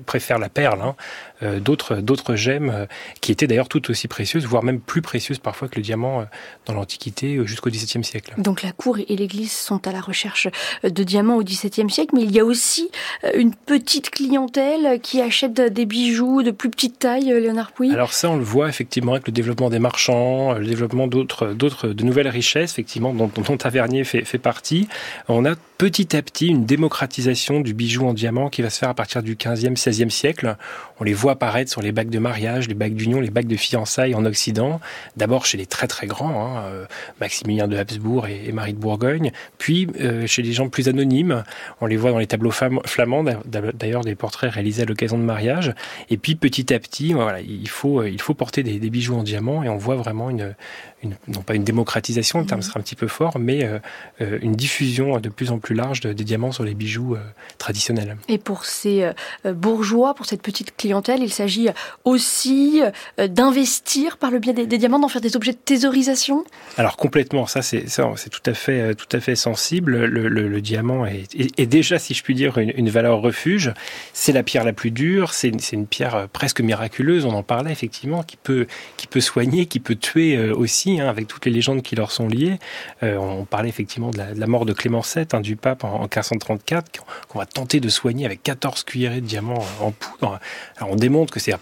préfère la perle, hein. euh, d'autres d'autres gemmes euh, qui étaient d'ailleurs tout aussi précieuses, voire même plus précieuses parfois que le diamant euh, dans l'Antiquité jusqu'au XVIIe siècle. Donc la cour et l'Église sont à la recherche de diamants au XVIIe siècle, mais il y a aussi une petite clientèle qui achète des bijoux de plus petite taille, Léonard Pouy? Alors ça on le voit effectivement avec le développement des marchands, le développement d'autres d'autres, de nouvelles richesses, effectivement, dont, dont Tavernier fait, partie. On a petit à petit une démocratisation du bijou en diamant qui va se faire à partir du 15e, 16e siècle. On les voit apparaître sur les bagues de mariage, les bagues d'union, les bagues de fiançailles en Occident. D'abord chez les très très grands, hein, euh, Maximilien de Habsbourg et, Marie de Bourgogne, puis euh, chez les gens plus anonymes. On les voit dans les tableaux flamands, d'ailleurs des portraits réalisés à l'occasion de mariage. Et puis petit à petit, voilà, il faut il faut porter des, des bijoux en diamant et on voit vraiment une, une, non pas une démocratisation, le terme mhm. sera un petit peu fort, mais euh, euh, une diffusion de plus en plus large de, des diamants sur les bijoux euh, traditionnels. Et pour ces bourgeois, pour cette petite clientèle, il s'agit aussi d'investir par le biais des, diamants, d'en faire des objets de thésaurisation? Alors complètement, ça c'est tout à fait tout à fait sensible. Le, le, le diamant est, est, déjà, si je puis dire, une, une valeur refuge. C'est la pierre la plus dure, c'est une, une pierre presque miraculeuse. On en parlait effectivement, qui peut qui peut soigner, qui peut tuer aussi Hein, avec toutes les légendes qui leur sont liées. Euh, on parlait effectivement de la, mort de Clément VII, hein, du pape en, 1534, qu'on va tenter de soigner avec 14 cuillerées de diamant en poudre. Alors on démontre que c'est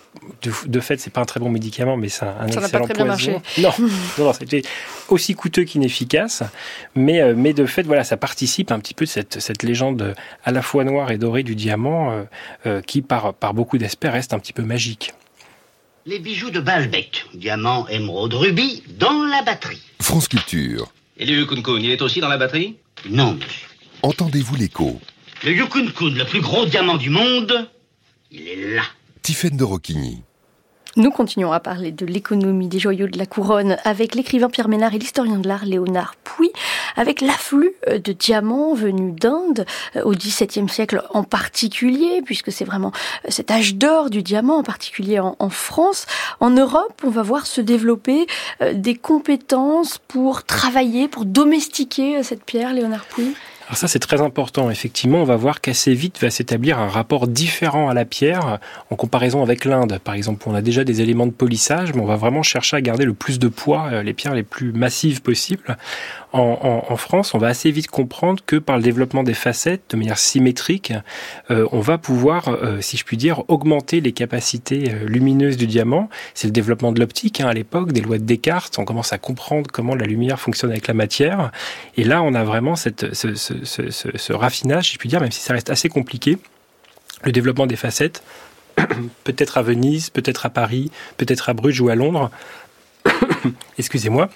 de, de, fait c'est pas un très bon médicament, mais c'est un, Ça excellent pas très. Bien <laughs> non, non, non c'était aussi coûteux qu'inefficace, mais euh, mais de fait voilà, ça participe un petit peu de cette, cette légende à la fois noire et dorée du diamant, euh, qui par par beaucoup d'aspects reste un petit peu magique. Les bijoux de Balbec, diamant, émeraude, rubis, dans la batterie. France Culture. Et le Yukun il est aussi dans la batterie? Non, monsieur. Entendez-vous l'écho? Le Yukun le plus gros diamant du monde, il est là. Tiffaine de Roquigny. Nous continuons à parler de l'économie des joyaux de la couronne avec l'écrivain Pierre Ménard et l'historien de l'art Léonard Pouy, avec l'afflux euh, de diamants venus d'Inde euh, au XVIIe siècle en particulier, puisque c'est vraiment euh, cet âge d'or du diamant, en particulier en, en, France. En Europe, on va voir se développer des compétences pour travailler, pour domestiquer cette pierre, Léonard Pouy. Alors ça c'est très important. Effectivement, on va voir qu'assez vite va s'établir un rapport différent à la pierre en comparaison avec l'Inde. Par exemple, on a déjà des éléments de polissage, mais on va vraiment chercher à garder le plus de poids, euh, les pierres les plus massives possibles. En, France, on va assez vite comprendre que par le développement des facettes de manière symétrique, euh, on va pouvoir, euh, si je puis dire, augmenter les capacités lumineuses du diamant. C'est le développement de l'optique hein, à l'époque, des lois de Descartes. On commence à comprendre comment la lumière fonctionne avec la matière. Et là, on a vraiment ce, raffinage, si je puis dire, même si ça reste assez compliqué, le développement des facettes, <coughs> peut-être à Venise, peut-être à Paris, peut-être à Bruges ou à Londres, <coughs> excusez-moi,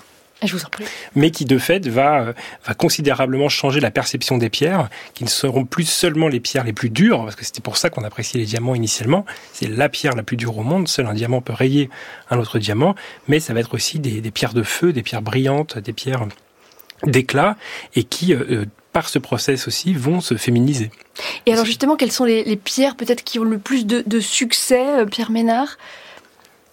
je vous en prie. Mais qui de fait va, va considérablement changer la perception des pierres, qui ne seront plus seulement les pierres les plus dures, parce que c'était pour ça qu'on appréciait les diamants initialement. C'est la pierre la plus dure au monde. Seul un diamant peut rayer un autre diamant, mais ça va être aussi des, pierres de feu, des pierres brillantes, des pierres d'éclat, et qui euh, par ce process aussi, vont se féminiser. Et alors justement, quelles sont les, pierres peut-être qui ont le plus de, succès, euh, Pierre Ménard?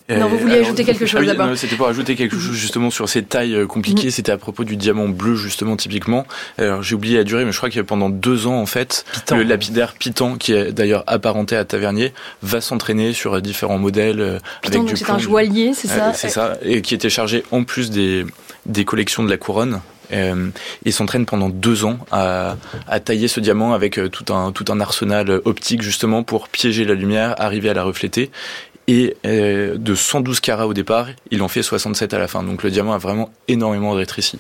Non, vous vouliez ajouter quelque chose ah oui, d'abord. C'était pour ajouter quelque chose justement sur ces tailles euh, compliquées. Mm. C'était à propos du diamant bleu justement typiquement. Alors j'ai oublié la durée, mais je crois que pendant deux ans en fait, Pitan. le lapidaire Pitan, qui est d'ailleurs apparenté à Tavernier, va s'entraîner sur euh, différents modèles euh, Piton, avec donc c'est un joaillier, c'est euh, ça C'est ça, et qui était chargé en plus des, des collections de la couronne. Euh, il s'entraîne pendant deux ans à, à tailler ce diamant avec euh, tout un, tout un arsenal euh, optique justement pour piéger la lumière, arriver à la refléter. Et euh, de 112 carats au départ, il en fait 67 à la fin. Donc le diamant a vraiment énormément rétréci.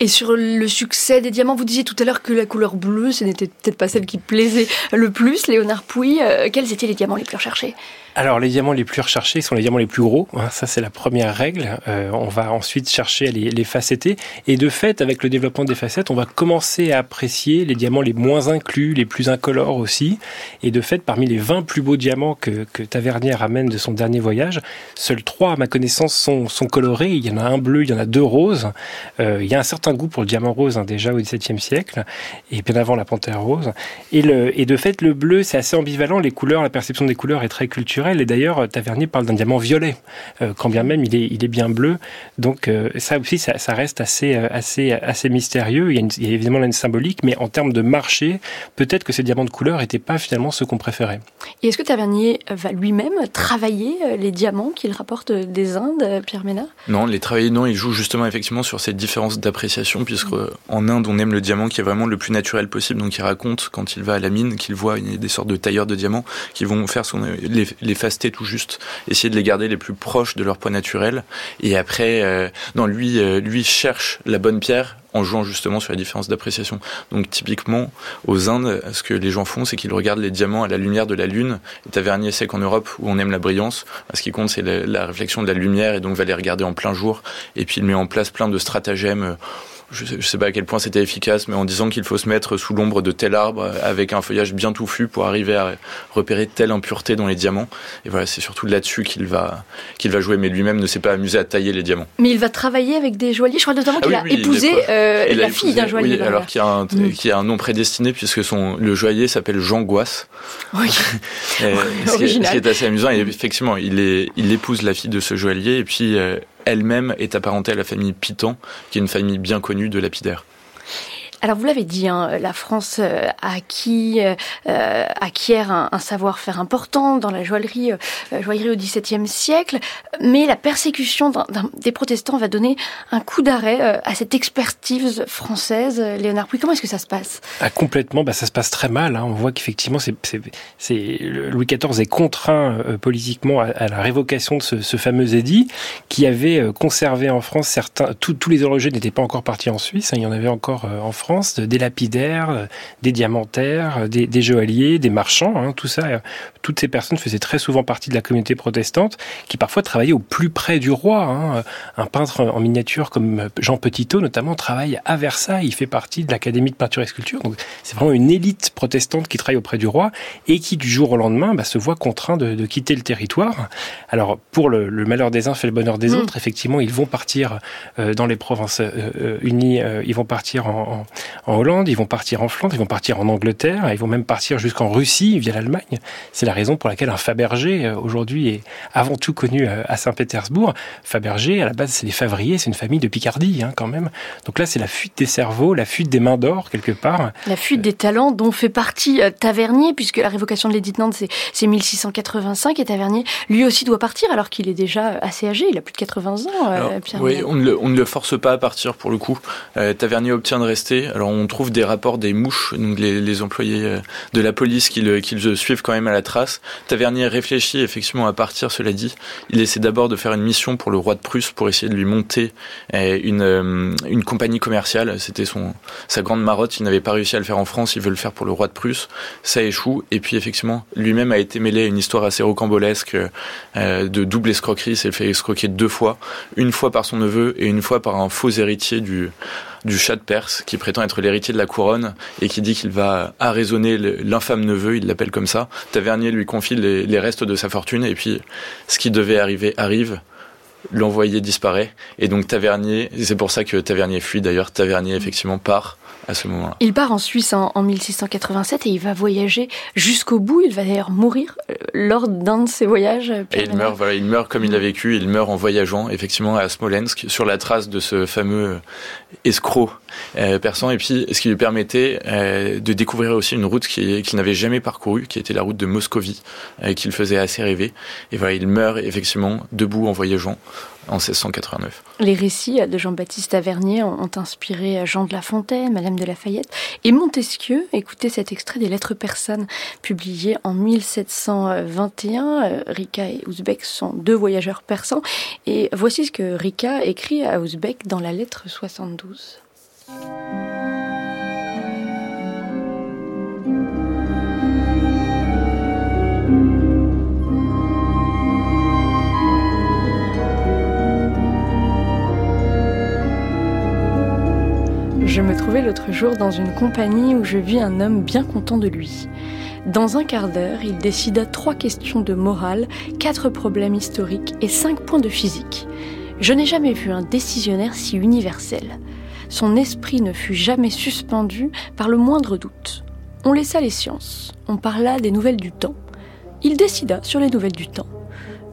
Et sur le succès des diamants, vous disiez tout à l'heure que la couleur bleue, ce n'était peut-être pas celle qui plaisait le plus. Léonard Pouy, euh, quels étaient les diamants les plus recherchés? Alors les diamants les plus recherchés sont les diamants les plus gros. hein, Ça c'est la première règle. Euh, on va ensuite chercher à les, les facettés. Et de fait, avec le développement des facettes, on va commencer à apprécier les diamants les moins inclus, les plus incolores aussi. Et de fait, parmi les 20 plus beaux diamants que, que Tavernier ramène de son dernier voyage, seuls trois, à ma connaissance, sont, colorés. Il y en a un bleu, il y en a deux roses. Euh, il y a un certain goût pour le diamant rose hein, déjà au XVIIe siècle, et bien avant la panthère rose. Et, et de fait, le bleu, c'est assez ambivalent. Les couleurs, la perception des couleurs est très culturelle. Et d'ailleurs, Tavernier parle d'un diamant violet, euh, quand bien même il est, il est bien bleu. Donc euh, ça aussi, ça, ça reste assez, euh, assez, assez mystérieux. Il y, a une- il y a évidemment là une symbolique, mais en termes de marché, peut-être que ces diamants de couleur n'étaient pas finalement ceux qu'on préférait. Et est-ce que Tavernier va lui-même travailler euh, les diamants qu'il rapporte des Indes, euh, Pierre Ménard? Non, les travailleurs, non, ils jouent justement effectivement sur cette différence d'appréciation, puisque euh, en Inde, on aime le diamant qui est vraiment le plus naturel possible. Donc, il raconte quand il va à la mine qu'il voit il des sortes de tailleurs de diamants qui vont faire son, les, les faceter tout juste, essayer de les garder les plus proches de leur poids naturel. Et après, euh, non, lui, euh, lui cherche la bonne pierre en jouant justement sur la différence d'appréciation. Donc typiquement, aux Indes, ce que les gens font, c'est qu'ils regardent les diamants à la lumière de la Lune. Et Tavernier sait qu'en Europe, où on aime la brillance, ce qui compte, c'est la, la réflexion de la lumière, et donc va les regarder en plein jour. Et puis il met en place plein de stratagèmes. euh, Je je sais pas à quel point c'était efficace, mais en disant qu'il faut se mettre sous l'ombre de tel arbre euh, avec un feuillage bien touffu pour arriver à repérer telle impureté dans les diamants. Et voilà, c'est surtout là-dessus qu'il va, qu'il va jouer, mais lui-même ne s'est pas amusé à tailler les diamants. Mais il va travailler avec des joailliers. Je crois notamment Ah qu'il oui, a oui, épousé euh, a la fille d'un joaillier. Oui, alors qu'il y, a un, Mm. qu'il y a un nom prédestiné puisque son, le joaillier s'appelle Jean Gouasse. Oui. <laughs> Et <laughs> ce, qui est, Original. ce qui est assez amusant, et effectivement, il, est, il épouse la fille de ce joaillier et puis euh, elle-même est apparentée à la famille Pitan, qui est une famille bien connue de lapidaires. Alors vous l'avez dit, hein, la France euh, euh, euh, acquiert un, savoir-faire important dans la joaillerie, au XVIIe siècle, mais la persécution des protestants va donner un coup d'arrêt à cette expertise française. Léonard Pouy, comment est-ce que ça se passe? Ah, complètement, bah, ça se passe très mal. hein. On voit qu'effectivement, Louis XIV est contraint politiquement à, la révocation de ce, fameux édit qui avait conservé en France certains. tous- les horlogers n'étaient pas encore partis en Suisse. hein. il y en avait encore en France, des lapidaires, des diamantaires, des, des joailliers, des marchands. hein, tout ça, toutes ces personnes faisaient très souvent partie de la communauté protestante, qui parfois travaillaient au plus près du roi. hein. Un peintre en miniature comme Jean Petitot, notamment, travaille à Versailles. Il fait partie de l'Académie de peinture et sculpture. Donc, c'est vraiment une élite protestante qui travaille auprès du roi et qui, du jour au lendemain, bah, se voit contraint de, de quitter le territoire. Alors, pour le, le malheur des uns fait le bonheur des Mm. autres, effectivement, ils vont partir euh, dans les provinces euh, euh, unies, euh, ils vont partir en, en, en Hollande, ils vont partir en Flandre, ils vont partir en Angleterre, ils vont même partir jusqu'en Russie via l'Allemagne. C'est la raison pour laquelle un Fabergé, euh, aujourd'hui, est avant tout connu euh, à Saint-Pétersbourg. Fabergé, à la base, c'est les Favriers, c'est une famille de Picardie, hein, quand même. Donc là, c'est la fuite des cerveaux, la fuite des mains d'or, quelque part. La fuite des talents dont fait partie euh, Tavernier, puisque la révocation de l'édit de Nantes, c'est- c'est 1685, et Tavernier, lui aussi, doit partir, alors qu'il est déjà assez âgé, il a plus de 80 ans, euh, Alors, Pierre oui, on ne, le, on ne le force pas à partir pour le coup. Euh, Tavernier obtient de rester. Alors on trouve des rapports des mouches, donc les, employés euh, de la police qui le, suivent quand même à la trace. Tavernier réfléchit effectivement à partir, cela dit. Il essaie d'abord de faire une mission pour le roi de Prusse pour essayer de lui monter euh, une, euh, une compagnie commerciale. C'était son sa grande marotte. Il n'avait pas réussi à le faire en France. Il veut le faire pour le roi de Prusse. Ça échoue. Et puis effectivement, lui-même a été mêlé à une histoire assez rocambolesque de double escroquerie. Il s'est fait escroquer deux fois, une fois par son neveu et une fois par un faux héritier du du chat de Perse qui prétend être l'héritier de la couronne et qui dit qu'il va arraisonner l'infâme neveu, il l'appelle comme ça. Tavernier lui confie les, les restes de sa fortune et puis ce qui devait arriver arrive. l'envoyé disparaît et donc Tavernier, c'est pour ça que Tavernier fuit d'ailleurs, Tavernier effectivement part à ce moment-là. Il part en Suisse en, en 1687 et il va voyager jusqu'au bout. Il va d'ailleurs mourir euh, lors d'un de ses voyages. euh, Et il meurt, voilà, il meurt comme il l'a vécu, il meurt en voyageant effectivement à Smolensk sur la trace de ce fameux escroc euh, persan et puis ce qui lui permettait euh, de découvrir aussi une route qui- qu'il n'avait jamais parcourue, qui était la route de Moscovie, euh, qui le faisait assez rêver. Et voilà, il meurt effectivement debout en voyageant en 1689. Les récits de Jean-Baptiste Tavernier ont inspiré Jean de La Fontaine, Madame de Lafayette et Montesquieu. Écoutez cet extrait des Lettres persanes publié en 1721. Euh, Rika et Ouzbek sont deux voyageurs persans et voici ce que Rika écrit à Ouzbek dans la lettre 72. L'autre jour dans une compagnie où je vis un homme bien content de lui. Dans un quart d'heure, il décida trois questions de morale, quatre problèmes historiques et cinq points de physique. Je n'ai jamais vu un décisionnaire si universel. Son esprit ne fut jamais suspendu par le moindre doute. On laissa les sciences, on parla des nouvelles du temps. Il décida sur les nouvelles du temps.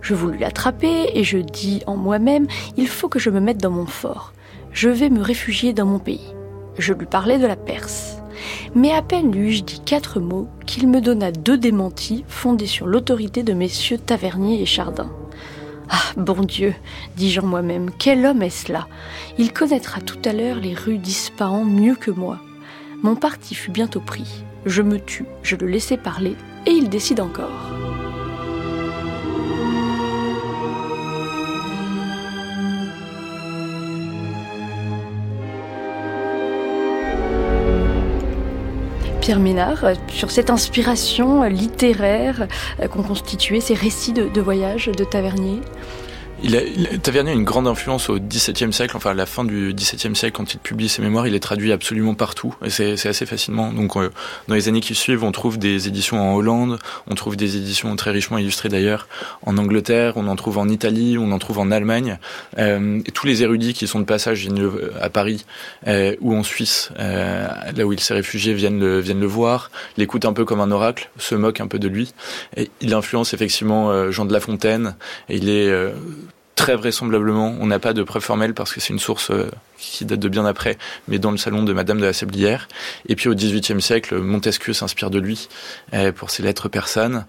Je voulus l'attraper et je dis en moi-même, il faut que je me mette dans mon fort. Je vais me réfugier dans mon pays. Je lui parlais de la Perse. Mais à peine lui eus-je dit quatre mots qu'il me donna deux démentis fondés sur l'autorité de messieurs Tavernier et Chardin. Ah, bon Dieu, dis-je en moi-même, quel homme est-ce là Il connaîtra tout à l'heure les rues d'Ispahan mieux que moi. Mon parti fut bientôt pris. Je me tus, je le laissai parler, et il décide encore. Sur cette inspiration littéraire euh, qu'ont constitué ces récits de, de voyage de Tavernier? Il a, il Tavernier a une grande influence au XVIIe siècle, enfin à la fin du XVIIe siècle, quand il publie ses mémoires, il est traduit absolument partout, et c'est assez facilement. Donc euh, dans les années qui suivent, on trouve des éditions en Hollande, on trouve des éditions très richement illustrées d'ailleurs en Angleterre, on en trouve en Italie, on en trouve en Allemagne. Euh, tous les érudits qui sont de passage à Paris euh, ou en Suisse, euh, là où il s'est réfugié, viennent le, viennent le voir, l'écoutent un peu comme un oracle, se moquent un peu de lui. Et il influence effectivement euh, Jean de La Fontaine, et il est euh, très vraisemblablement, on n'a pas de preuve formelle parce que c'est une source euh, qui date de bien après, mais dans le salon de Madame de la Sablière. Et puis au XVIIIe siècle, Montesquieu s'inspire de lui euh, pour ses lettres persanes.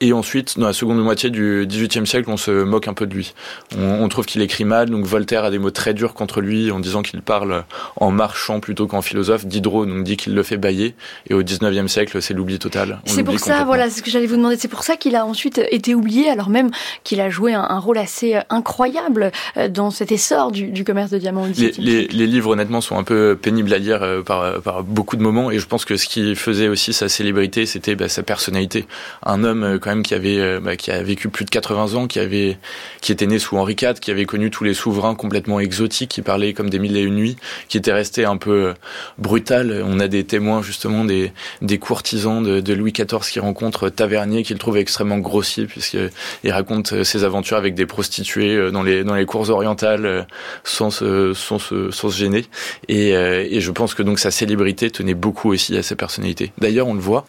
Et ensuite, dans la seconde moitié du XVIIIe siècle, on se moque un peu de lui. On, on trouve qu'il écrit mal, donc Voltaire a des mots très durs contre lui en disant qu'il parle en marchand plutôt qu'en philosophe. Diderot donc dit qu'il le fait bailler. Et au XIXe siècle, c'est l'oubli total. C'est pour ça, voilà, ce que j'allais vous demander. C'est pour ça qu'il a ensuite été oublié, alors même qu'il a joué un, un rôle assez euh, incroyable euh, dans cet essor du, du commerce de diamants au les, XVIIe les, les livres honnêtement sont un peu pénibles à lire euh, par, par beaucoup de moments et je pense que ce qui faisait aussi sa célébrité c'était bah, sa personnalité un homme quand même qui avait euh, bah, qui a vécu plus de 80 ans qui avait qui était né sous Henri IV qui avait connu tous les souverains complètement exotiques qui parlaient comme des mille et une nuits qui était resté un peu euh, brutal on a des témoins justement des, des courtisans de, de Louis XIV qui rencontrent Tavernier qu'il trouve extrêmement grossier puisqu'il raconte euh, ses aventures avec des prostituées dans les dans les cours orientales sans se, sans se, sans se gêner. Et, et je pense que donc sa célébrité tenait beaucoup aussi à sa personnalité. D'ailleurs, on le voit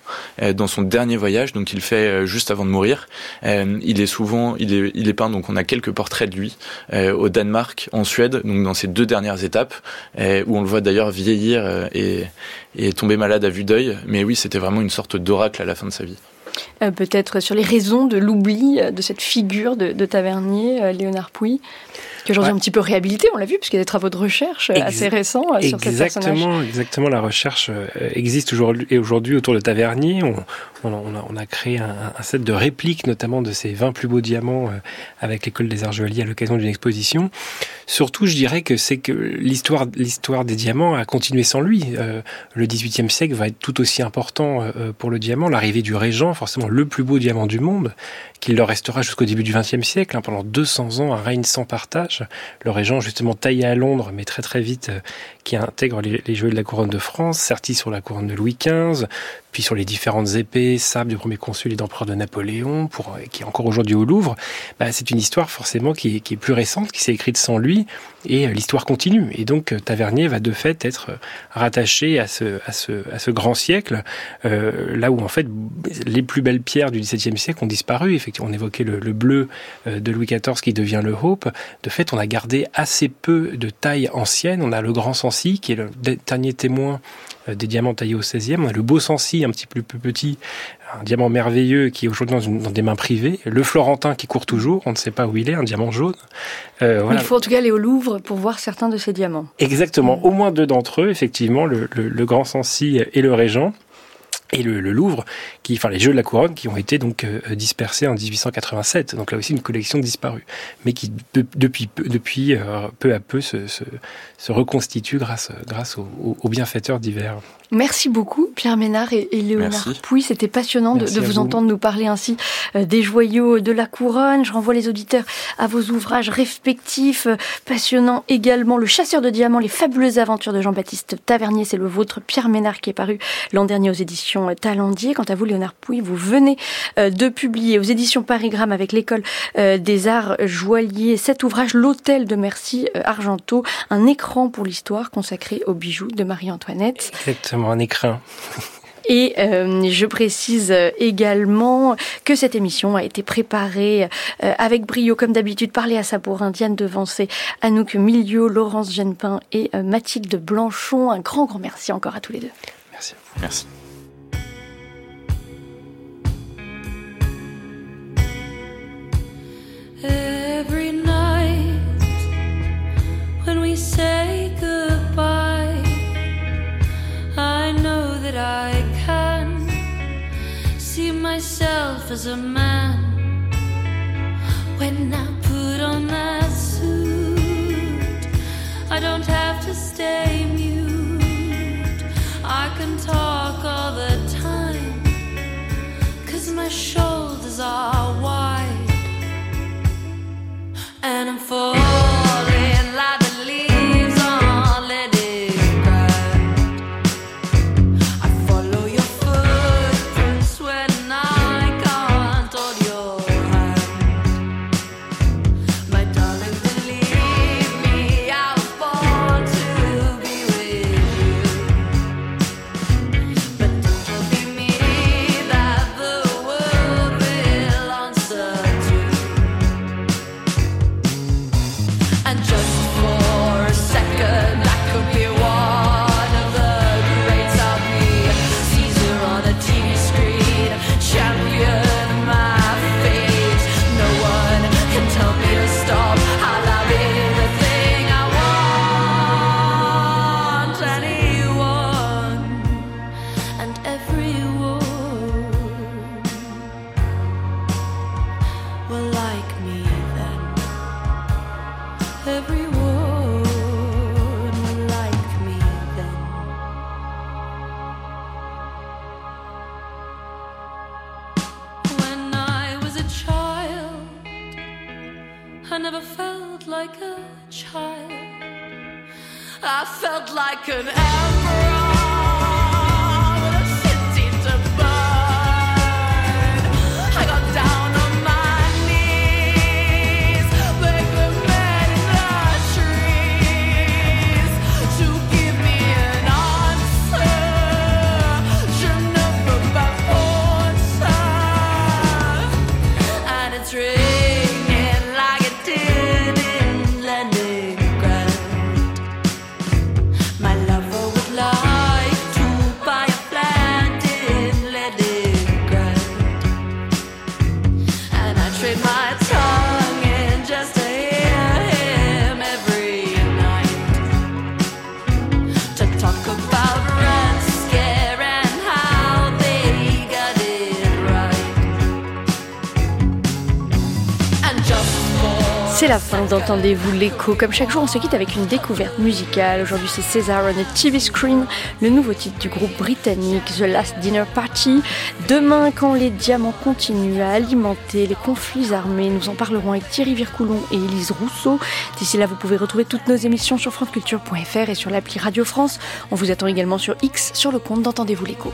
dans son dernier voyage, donc il fait euh, avant de mourir. Euh, il est souvent, il est, peint. Donc on a quelques portraits de lui euh, au Danemark, en Suède, donc dans ses deux dernières étapes, euh, où on le voit d'ailleurs vieillir et, tomber malade à vue d'œil. Mais oui, c'était vraiment une sorte d'oracle à la fin de sa vie. Peut-être sur les raisons de l'oubli de cette figure de, Tavernier, Léonard Pouy, que aujourd'hui Ouais. un petit peu réhabilité, on l'a vu, puisqu'il y a des travaux de recherche euh, Ex- assez récents euh, sur. Exactement, exactement. La recherche euh, existe aujourd'hui et aujourd'hui autour de Tavernier. On, on, a, on a- créé un, un set de répliques, notamment de ces 20 plus beaux diamants avec l'école des arts joailliers à l'occasion d'une exposition. Surtout, je dirais que c'est que l'histoire, l'histoire des diamants a continué sans lui. Euh, le XVIIIe siècle va être tout aussi important euh, pour le diamant. L'arrivée du Régent, forcément le plus beau diamant du monde, qu'il leur restera jusqu'au début du XXe siècle. hein, pendant 200 ans, un règne sans partage. Le régent, justement, taillé à Londres, mais très très vite, euh, qui intègre les, les de la couronne de France, serti sur la couronne de Louis XV, puis sur les différentes épées, sabres du premier consul et d'empereur de Napoléon, pour, euh, qui est encore aujourd'hui au Louvre, bah, c'est une histoire forcément qui est, qui est plus récente, qui s'est écrite sans lui, et euh, l'histoire continue. Et donc euh, Tavernier va de fait être rattaché à ce, à ce, à ce grand siècle, euh, là où en fait les plus belles pierres du XVIIe siècle ont disparu. Effectivement, on évoquait le, le bleu de Louis XIV qui devient le Hope. De fait, on a gardé assez peu de taille ancienne. On a le Grand Sancy qui est le dernier témoin des diamants taillés au XVIe. On a le Beau Sancy, un petit peu plus petit, un diamant merveilleux qui est aujourd'hui dans, dans, des mains privées. Le Florentin qui court toujours, on ne sait pas où il est, un diamant jaune. Euh, voilà. Il faut en tout cas aller au Louvre pour voir certains de ces diamants. Exactement, au moins deux d'entre eux, effectivement, le, le, le Grand Sancy et le Régent et le, le, Louvre, qui, enfin les Jeux de la Couronne, qui ont été donc euh, dispersés en 1887. Donc là aussi une collection disparue, mais qui de, depuis peu, depuis euh, peu à peu se, se, se reconstitue grâce grâce aux, aux bienfaiteurs divers. Merci beaucoup, Pierre Ménard et, et Léonard Pouy. C'était passionnant de, de vous, vous, entendre nous parler ainsi euh, des joyaux de la couronne. Je renvoie les auditeurs à vos ouvrages respectifs. Euh, passionnant également Le chasseur de diamants, les fabuleuses aventures de Jean-Baptiste Tavernier. C'est le vôtre, Pierre Ménard, qui est paru l'an dernier aux éditions Talendier. Quant à vous, Léonard Pouy, vous venez euh, de publier aux éditions Parigramme avec l'école euh, des arts joailliers cet ouvrage, L'hôtel de Merci euh, Argento, un écran pour l'histoire consacré aux bijoux de Marie-Antoinette. Exactement, un écran. <laughs> Et euh, je précise également que cette émission a été préparée euh, avec brio, comme d'habitude, par Léa Sabourin, Diane Devancé, Anouk Milieu, Laurence Genepin et euh, Mathilde Blanchon. Un grand, grand merci encore à tous les deux. Merci. Merci. Say goodbye, I know that I can see myself as a man when I put on that suit. I don't have to stay mute, I can talk all the time, cause my shoulders are wide and I'm falling everywhere. d'Entendez-vous l'écho. Comme chaque jour, on se quitte avec une découverte musicale. Aujourd'hui, c'est César on a TV Screen, le nouveau titre du groupe britannique The Last Dinner Party. Demain, quand les diamants continuent à alimenter les conflits armés, nous en parlerons avec Thierry Vircoulon et Élise Rousseau. D'ici là, vous pouvez retrouver toutes nos émissions sur franceculture.fr et sur l'appli Radio France. On vous attend également sur X sur le compte d'Entendez-vous l'écho.